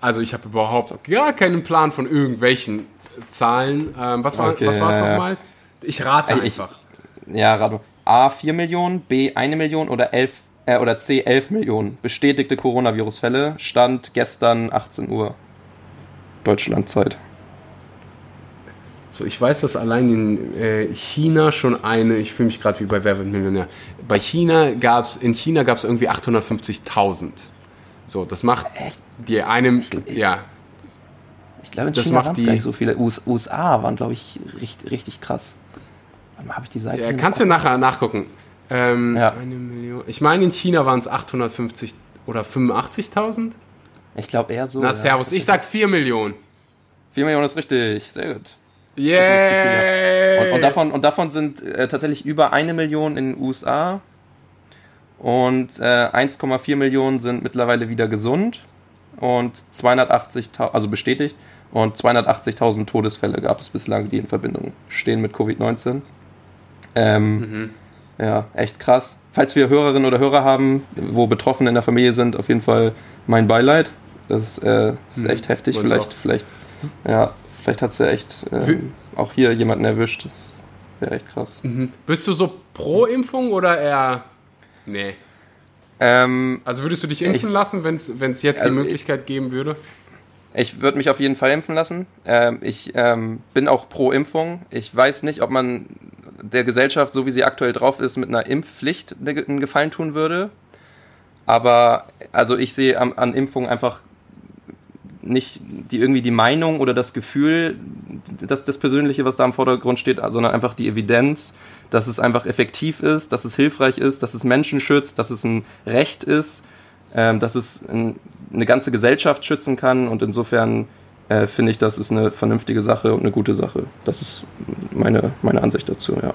also ich habe überhaupt gar keinen Plan von irgendwelchen Zahlen. Ähm, was war Okay, was war's ja, ja. nochmal? Ich rate ich- einfach. Ja, Rado. A 4 Millionen, B 1 Million oder 11 äh, oder C 11 Millionen bestätigte Coronavirus-Fälle. Stand gestern 18 Uhr Deutschlandzeit. So, ich weiß, dass allein in äh, China schon eine, ich fühle mich gerade wie bei Wer wird Millionär. Bei China gab's in China gab es irgendwie 850.000. So, das macht die einem, ja, Ich glaube, in Das China macht es die- gar nicht so viele. US, USA waren, glaube ich, richtig, richtig krass. Habe ich die Seite? ja kannst du nachher nachgucken. Ähm, Ja. Eine Million. Ich meine, in China waren es 850 Oder 85.000? Ich glaube eher so. Na, ja. Servus. Ich sag 4 Millionen. 4 Millionen ist richtig. Sehr gut. Yeah! Und, und, davon, und davon sind äh, tatsächlich über eine Million in den USA und äh, 1,4 Millionen sind mittlerweile wieder gesund und 280.000, also bestätigt, und 280.000 Todesfälle gab es bislang, die in Verbindung stehen mit Covid-19. Ähm, mhm. Ja, echt krass. Falls wir Hörerinnen oder Hörer haben, wo Betroffene in der Familie sind, auf jeden Fall mein Beileid. Das äh, ist mhm. echt heftig. Vielleicht, auch. vielleicht, ja, vielleicht hat es ja echt ähm, auch hier jemanden erwischt. Das wäre echt krass. Mhm. Bist du so pro Impfung oder eher. Nee. Ähm, also würdest du dich impfen ich, lassen, wenn es jetzt also die Möglichkeit ich, geben würde? Ich würde mich auf jeden Fall impfen lassen. Ähm, ich ähm, bin auch pro Impfung. Ich weiß nicht, ob man der Gesellschaft, so wie sie aktuell drauf ist, mit einer Impfpflicht einen Gefallen tun würde. Aber also ich sehe an, an Impfungen einfach nicht die irgendwie die Meinung oder das Gefühl, das, das Persönliche, was da im Vordergrund steht, sondern einfach die Evidenz, dass es einfach effektiv ist, dass es hilfreich ist, dass es Menschen schützt, dass es ein Recht ist, dass es ein, eine ganze Gesellschaft schützen kann und insofern äh, finde ich, das ist eine vernünftige Sache und eine gute Sache. Das ist meine, meine Ansicht dazu, ja.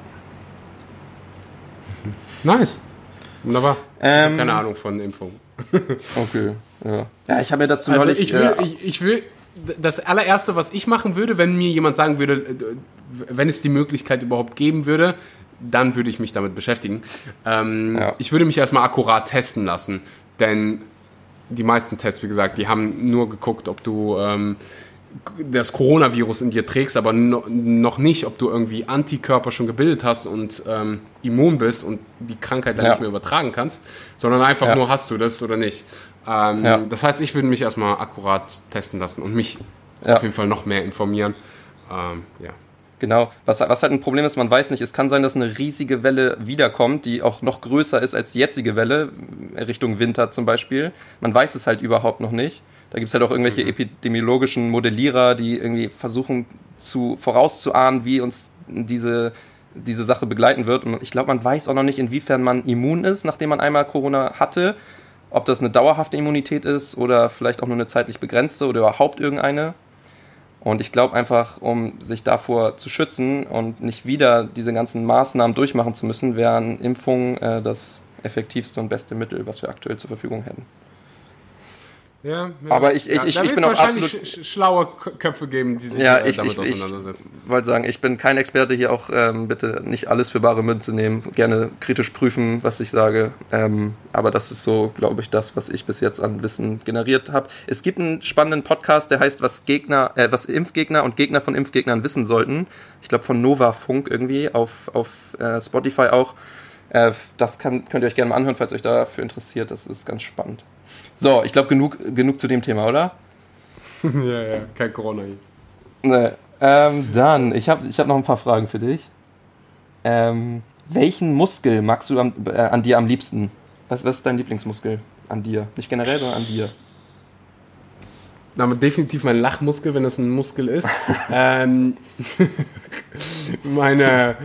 Nice. Wunderbar. Ähm, keine Ahnung von Impfungen. okay. Ja, ja ich habe mir dazu also neulich... Ich will, äh, ich, ich will, das allererste, was ich machen würde, wenn mir jemand sagen würde, äh, wenn es die Möglichkeit überhaupt geben würde, dann würde ich mich damit beschäftigen. Ähm, ja. Ich würde mich erstmal akkurat testen lassen, denn die meisten Tests, wie gesagt, die haben nur geguckt, ob du ähm, das Coronavirus in dir trägst, aber no, noch nicht, ob du irgendwie Antikörper schon gebildet hast und ähm, immun bist und die Krankheit dann ja. nicht mehr übertragen kannst, sondern einfach ja. nur hast du das oder nicht. Ähm, ja. Das heißt, ich würde mich erstmal akkurat testen lassen und mich auf jeden Fall noch mehr informieren. Ähm, ja. Genau. Was, was halt ein Problem ist, man weiß nicht, es kann sein, dass eine riesige Welle wiederkommt, die auch noch größer ist als die jetzige Welle, Richtung Winter zum Beispiel. Man weiß es halt überhaupt noch nicht. Da gibt es halt auch irgendwelche mhm. epidemiologischen Modellierer, die irgendwie versuchen zu vorauszuahnen, wie uns diese, diese Sache begleiten wird. Und ich glaube, man weiß auch noch nicht, inwiefern man immun ist, nachdem man einmal Corona hatte. Ob das eine dauerhafte Immunität ist oder vielleicht auch nur eine zeitlich begrenzte oder überhaupt irgendeine. Und ich glaube einfach, um sich davor zu schützen und nicht wieder diese ganzen Maßnahmen durchmachen zu müssen, wären Impfungen äh, das effektivste und beste Mittel, was wir aktuell zur Verfügung hätten. Ja, ja. Aber ich, ich, ja, ich, ich bin auch absolut sch schlaue Köpfe geben, die sich ja, äh, ich, damit ich, auseinandersetzen. Ich wollte sagen, ich bin kein Experte hier auch ähm, bitte nicht alles für bare Münze nehmen, gerne kritisch prüfen, was ich sage. Ähm, aber das ist so, glaube ich, das, was ich bis jetzt an Wissen generiert habe. Es gibt einen spannenden Podcast, der heißt, was Gegner, äh, was Impfgegner und Gegner von Impfgegnern wissen sollten. Ich glaube von Nova Funk irgendwie auf, auf äh, Spotify auch. Äh, das kann, könnt ihr euch gerne mal anhören, falls euch dafür interessiert. Das ist ganz spannend. So, ich glaube, genug, genug zu dem Thema, oder? ja, ja, kein Corona hier. Nee. Ähm, dann, ich habe ich hab noch ein paar Fragen für dich. Ähm, welchen Muskel magst du am, äh, an dir am liebsten? Was, was ist dein Lieblingsmuskel an dir? Nicht generell, sondern an dir. Na, definitiv mein Lachmuskel, wenn das ein Muskel ist. ähm, meine,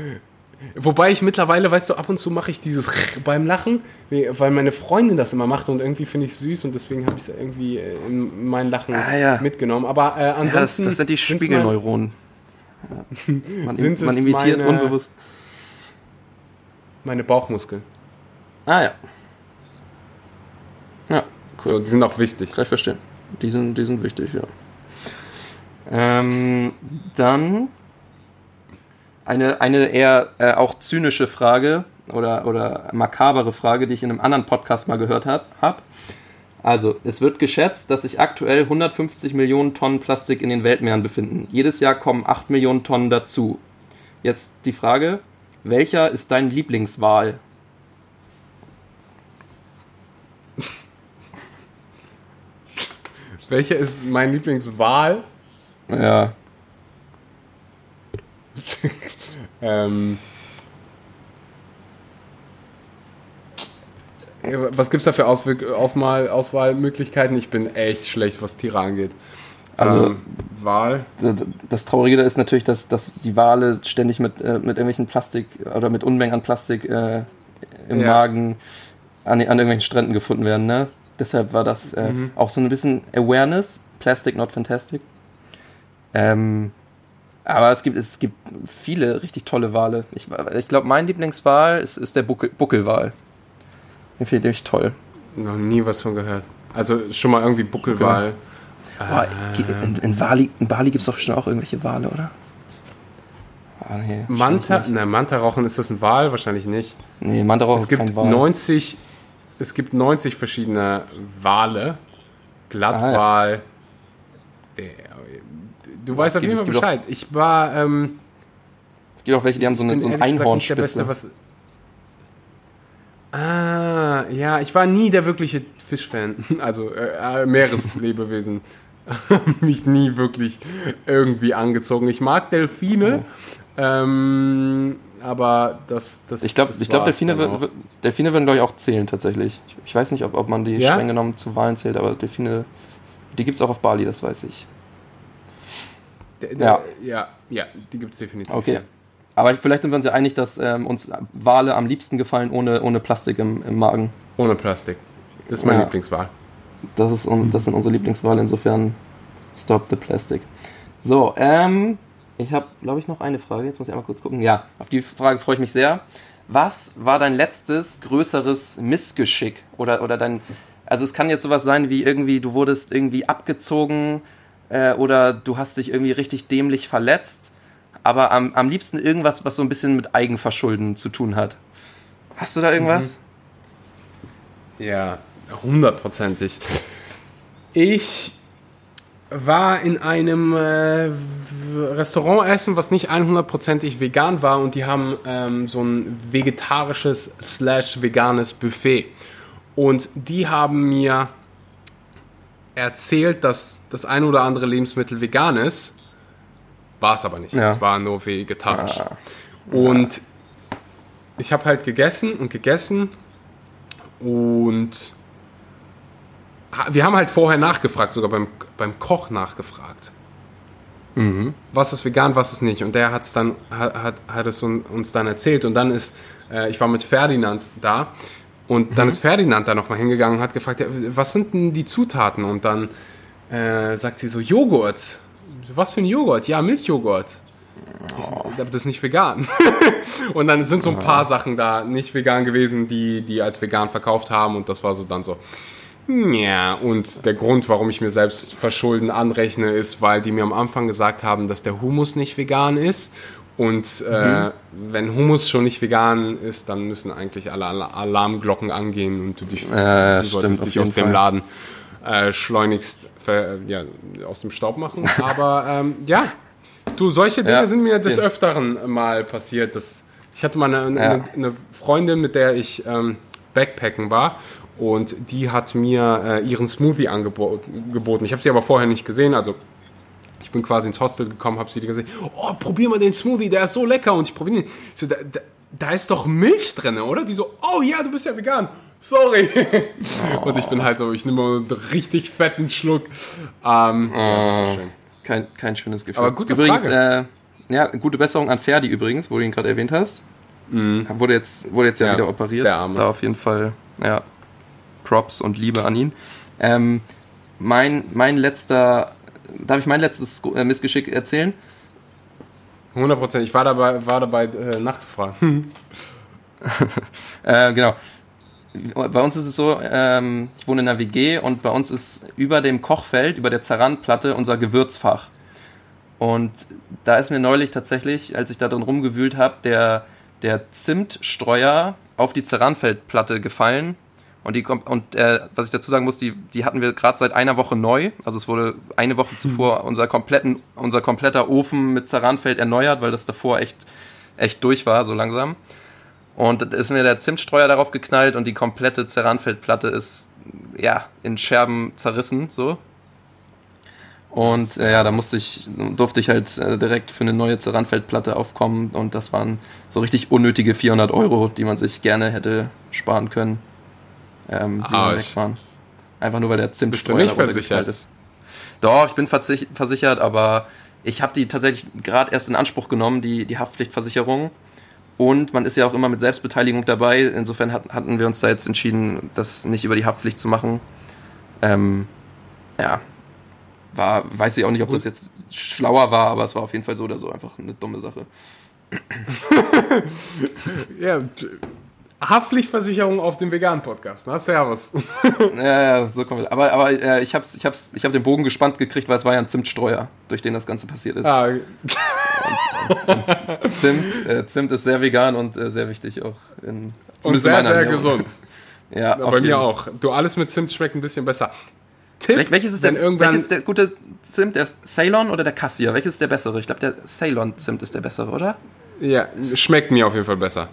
Wobei ich mittlerweile, weißt du, ab und zu mache ich dieses beim Lachen, weil meine Freundin das immer macht und irgendwie finde ich es süß und deswegen habe ich es irgendwie äh, in mein Lachen ah, ja. mitgenommen. Aber äh, ansonsten. Ja, das, das, sind die Spiegelneuronen. Man, sind man imitiert meine, unbewusst. Meine Bauchmuskeln. Ah ja. Ja, cool. So, die sind auch wichtig. Kann ich verstehen. Die sind, die sind wichtig, ja. Ähm, dann eine, eine eher äh, auch zynische Frage oder, oder makabere Frage, die ich in einem anderen Podcast mal gehört habe. Hab. Also, es wird geschätzt, dass sich aktuell 150 Millionen Tonnen Plastik in den Weltmeeren befinden. Jedes Jahr kommen 8 Millionen Tonnen dazu. Jetzt die Frage, welcher ist dein Lieblingswal? Welcher ist mein Lieblingswal? Ja. Ähm, was gibt es da für Auswirk Auswahl Auswahlmöglichkeiten? Ich bin echt schlecht, was Tiere angeht. Also, ähm, Wahl. Das Traurige ist natürlich, dass, dass die Wale ständig mit, äh, mit irgendwelchen Plastik oder mit Unmengen an Plastik äh, im ja. Magen an, an irgendwelchen Stränden gefunden werden, ne? Deshalb war das äh, mhm. auch so ein bisschen Awareness. Plastic, not fantastic. Ähm, aber es gibt, es gibt viele richtig tolle Wale. Ich, ich glaube, mein Lieblingswal ist, ist der Buckel, Buckelwal. Den finde ich toll. Noch nie was von gehört. Also schon mal irgendwie Buckelwal. Boah, in, in, Bali, in Bali gibt es doch schon auch irgendwelche Wale, oder? Ah, nee, Manta, ne, Manta-Rauchen, ist das ein Wal? Wahrscheinlich nicht. Nee, Manta-Rauchen ist kein Wal. 90, es gibt 90 verschiedene Wale. Glattwal. Ah, ja. Du weißt auf jeden Fall Bescheid. Auch, ich war. Ähm, es gibt auch welche, die haben so eine, so ein Einhornspitze. der Beste, was. Ah, ja, ich war nie der wirkliche Fischfan. Also äh, äh Meereslebewesen. mich nie wirklich irgendwie angezogen. Ich mag Delfine, oh. ähm, aber das, das Ich glaube, glaub, Delfine, Delfine würden, glaube ich, auch zählen tatsächlich. Ich, ich, weiß nicht, ob, ob man die ja? streng genommen zu Wahlen zählt, aber Delfine, die gibt es auch auf Bali, das weiß ich. Ja. ja, ja, die gibt es definitiv. Okay. Aber vielleicht sind wir uns ja einig, dass ähm, uns Wale am liebsten gefallen ohne, ohne Plastik im, im Magen. Ohne Plastik. Das ist meine ja. Lieblingswahl. Das, ist, das sind unsere Lieblingswahl, insofern stop the plastic. So, ähm, ich habe, glaube ich, noch eine Frage. Jetzt muss ich einmal kurz gucken. Ja, auf die Frage freue ich mich sehr. Was war dein letztes größeres Missgeschick? Oder, oder dein, also es kann jetzt sowas sein wie irgendwie, du wurdest irgendwie abgezogen äh, oder du hast dich irgendwie richtig dämlich verletzt, aber am, am liebsten irgendwas, was so ein bisschen mit Eigenverschulden zu tun hat. Hast du da irgendwas? Mhm. Ja, hundertprozentig. Ich war in einem äh, Restaurant essen, was nicht 100%ig vegan war und die haben ähm, so ein vegetarisches slash veganes Buffet. Und die haben mir erzählt, dass das ein oder andere Lebensmittel vegan ist. War es aber nicht. Ja. Es war nur vegetarisch. Ah. Und ich habe halt gegessen und gegessen und wir haben halt vorher nachgefragt, sogar beim, beim Koch nachgefragt. Mhm. Was ist vegan, was ist nicht. Und der hat's dann, hat, hat, hat es uns dann erzählt. Und dann ist, äh, ich war mit Ferdinand da. Und mhm. dann ist Ferdinand da nochmal hingegangen und hat gefragt, ja, was sind denn die Zutaten? Und dann äh, sagt sie so, Joghurt. Was für ein Joghurt? Ja, Milchjoghurt. Oh. Das ist nicht vegan. und dann sind so ein paar Sachen da nicht vegan gewesen, die die als vegan verkauft haben. Und das war so dann so, ja, und der Grund, warum ich mir selbst Verschulden anrechne, ist, weil die mir am Anfang gesagt haben, dass der Humus nicht vegan ist. Und äh, mhm. wenn Humus schon nicht vegan ist, dann müssen eigentlich alle Alarmglocken angehen und du, dich, äh, du solltest dich aus dem Fall. Laden äh, schleunigst ja, aus dem Staub machen. Aber ähm, ja, du, solche Dinge ja. sind mir des Öfteren mal passiert. Dass ich hatte mal eine, ja. eine, eine Freundin, mit der ich ähm, Backpacken war und die hat mir äh, ihren Smoothie angeboten. Ich habe sie aber vorher nicht gesehen, also ich bin quasi ins Hostel gekommen, habe sie gesehen. Oh, probier mal den Smoothie, der ist so lecker. Und ich probiere den. So, da, da, da, ist doch Milch drin, oder? Die so, oh ja, du bist ja vegan. Sorry. Oh. Und ich bin halt so, ich nehme einen richtig fetten Schluck. Ähm, oh. ja, kein, kein schönes Gefühl. Aber gute übrigens, Frage. Äh, ja, gute Besserung an Ferdi übrigens, wo du ihn gerade erwähnt hast. Mhm. Wurde jetzt, wurde jetzt ja, ja wieder operiert. Der Arme. Da auf jeden Fall, ja, Props und Liebe an ihn. Ähm, mein, mein letzter, darf ich mein letztes äh, Missgeschick erzählen? 100 Prozent. Ich war dabei, war dabei äh, nachzufragen. äh, genau. Bei uns ist es so, ähm, ich wohne in einer WG und bei uns ist über dem Kochfeld, über der Zerrandplatte unser Gewürzfach. Und da ist mir neulich tatsächlich, als ich da drin rumgewühlt habe, der, der Zimtstreuer auf die Zerrandfeldplatte gefallen und, die, und äh, was ich dazu sagen muss, die, die hatten wir gerade seit einer Woche neu. Also es wurde eine Woche zuvor mhm. unser, kompletten, unser kompletter Ofen mit Zaranfeld erneuert, weil das davor echt, echt durch war, so langsam. Und da ist mir der Zimtstreuer darauf geknallt und die komplette Ceranfeldplatte ist ja in Scherben zerrissen, so. Und äh, ja, da musste ich, durfte ich halt äh, direkt für eine neue Ceranfeldplatte aufkommen und das waren so richtig unnötige 400 Euro, die man sich gerne hätte sparen können ähm, wie wir wegfahren. Einfach nur, weil der versichert ist. Doch, ich bin versichert, aber ich habe die tatsächlich gerade erst in Anspruch genommen, die, die Haftpflichtversicherung. Und man ist ja auch immer mit Selbstbeteiligung dabei. Insofern hat, hatten wir uns da jetzt entschieden, das nicht über die Haftpflicht zu machen. Ähm, ja, war, weiß ich auch nicht, ob das jetzt schlauer war, aber es war auf jeden Fall so oder so einfach eine dumme Sache. ja, Haftpflichtversicherung auf dem veganen Podcast. Na, servus. ja, ja, so kommen wir. Aber, aber äh, ich habe ich hab's, ich hab den Bogen gespannt gekriegt, weil es war ja ein Zimtstreuer, durch den das Ganze passiert ist. Ah. Zimt, äh, Zimt ist sehr vegan und äh, sehr wichtig auch. In, und sehr, sehr Ernährung. gesund. ja, ja bei mir auch. Du, alles mit Zimt schmeckt ein bisschen besser. Tipp, welches ist der, irgendwann welches der gute Zimt? Der Ceylon oder der Cassia? Welches ist der bessere? Ich glaube, der Ceylon-Zimt ist der bessere, oder? Ja, schmeckt mir auf jeden Fall besser.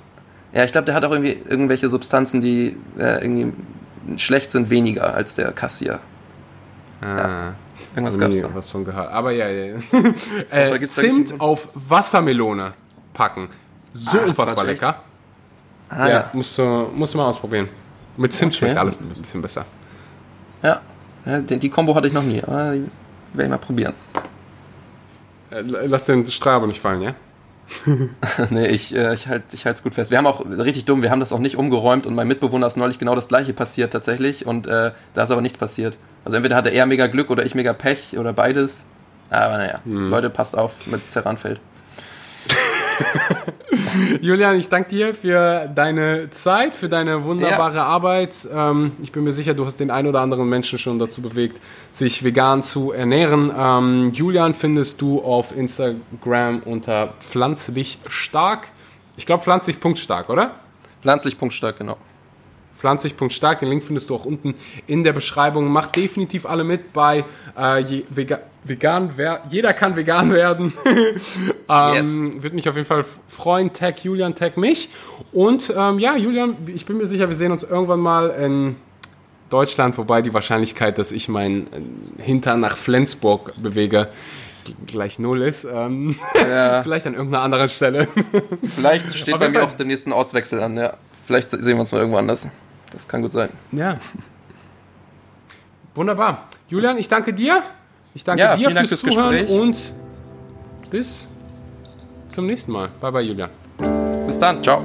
Ja, ich glaube, der hat auch irgendwie irgendwelche Substanzen, die äh, irgendwie schlecht sind, weniger als der Cassia. Ah. Ja. Irgendwas gab es was von gehört. Aber ja, ja. äh, Zimt auf Wassermelone packen. So Ach, unfassbar lecker. Ah, ja, ja. Musst, du, musst du mal ausprobieren. Mit Zimt okay. schmeckt alles ein bisschen besser. Ja, ja die, die Kombo hatte ich noch nie. Aber die werde ich mal probieren. Äh, lass den Strabe nicht fallen, ja? nee, ich, äh, ich halte ich es gut fest. Wir haben auch, richtig dumm, wir haben das auch nicht umgeräumt und mein Mitbewohner ist neulich genau das gleiche passiert tatsächlich und äh, da ist aber nichts passiert. Also entweder hatte er mega Glück oder ich mega Pech oder beides. Aber naja, hm. Leute, passt auf mit Zerranfeld. Julian, ich danke dir für deine Zeit, für deine wunderbare ja. Arbeit. Ähm, ich bin mir sicher, du hast den ein oder anderen Menschen schon dazu bewegt, sich vegan zu ernähren. Ähm, Julian findest du auf Instagram unter pflanzlich stark. Ich glaube pflanzlich.stark, oder? Pflanzlich.stark, genau pflanzlich.stark. Den Link findest du auch unten in der Beschreibung. Macht definitiv alle mit bei äh, Vega vegan. Wer jeder kann vegan werden. ähm, yes. Würde mich auf jeden Fall freuen. Tag Julian, tag mich. Und ähm, ja, Julian, ich bin mir sicher, wir sehen uns irgendwann mal in Deutschland, wobei die Wahrscheinlichkeit, dass ich meinen äh, Hintern nach Flensburg bewege, gleich null ist. Ähm, ja. vielleicht an irgendeiner anderen Stelle. Vielleicht steht bei mir auch der nächste Ortswechsel an, ja. Vielleicht sehen wir uns mal irgendwo anders. Das kann gut sein. Ja. Wunderbar. Julian, ich danke dir. Ich danke ja, dir fürs, fürs Zuhören Gespräch. und bis zum nächsten Mal. Bye bye, Julian. Bis dann. Ciao.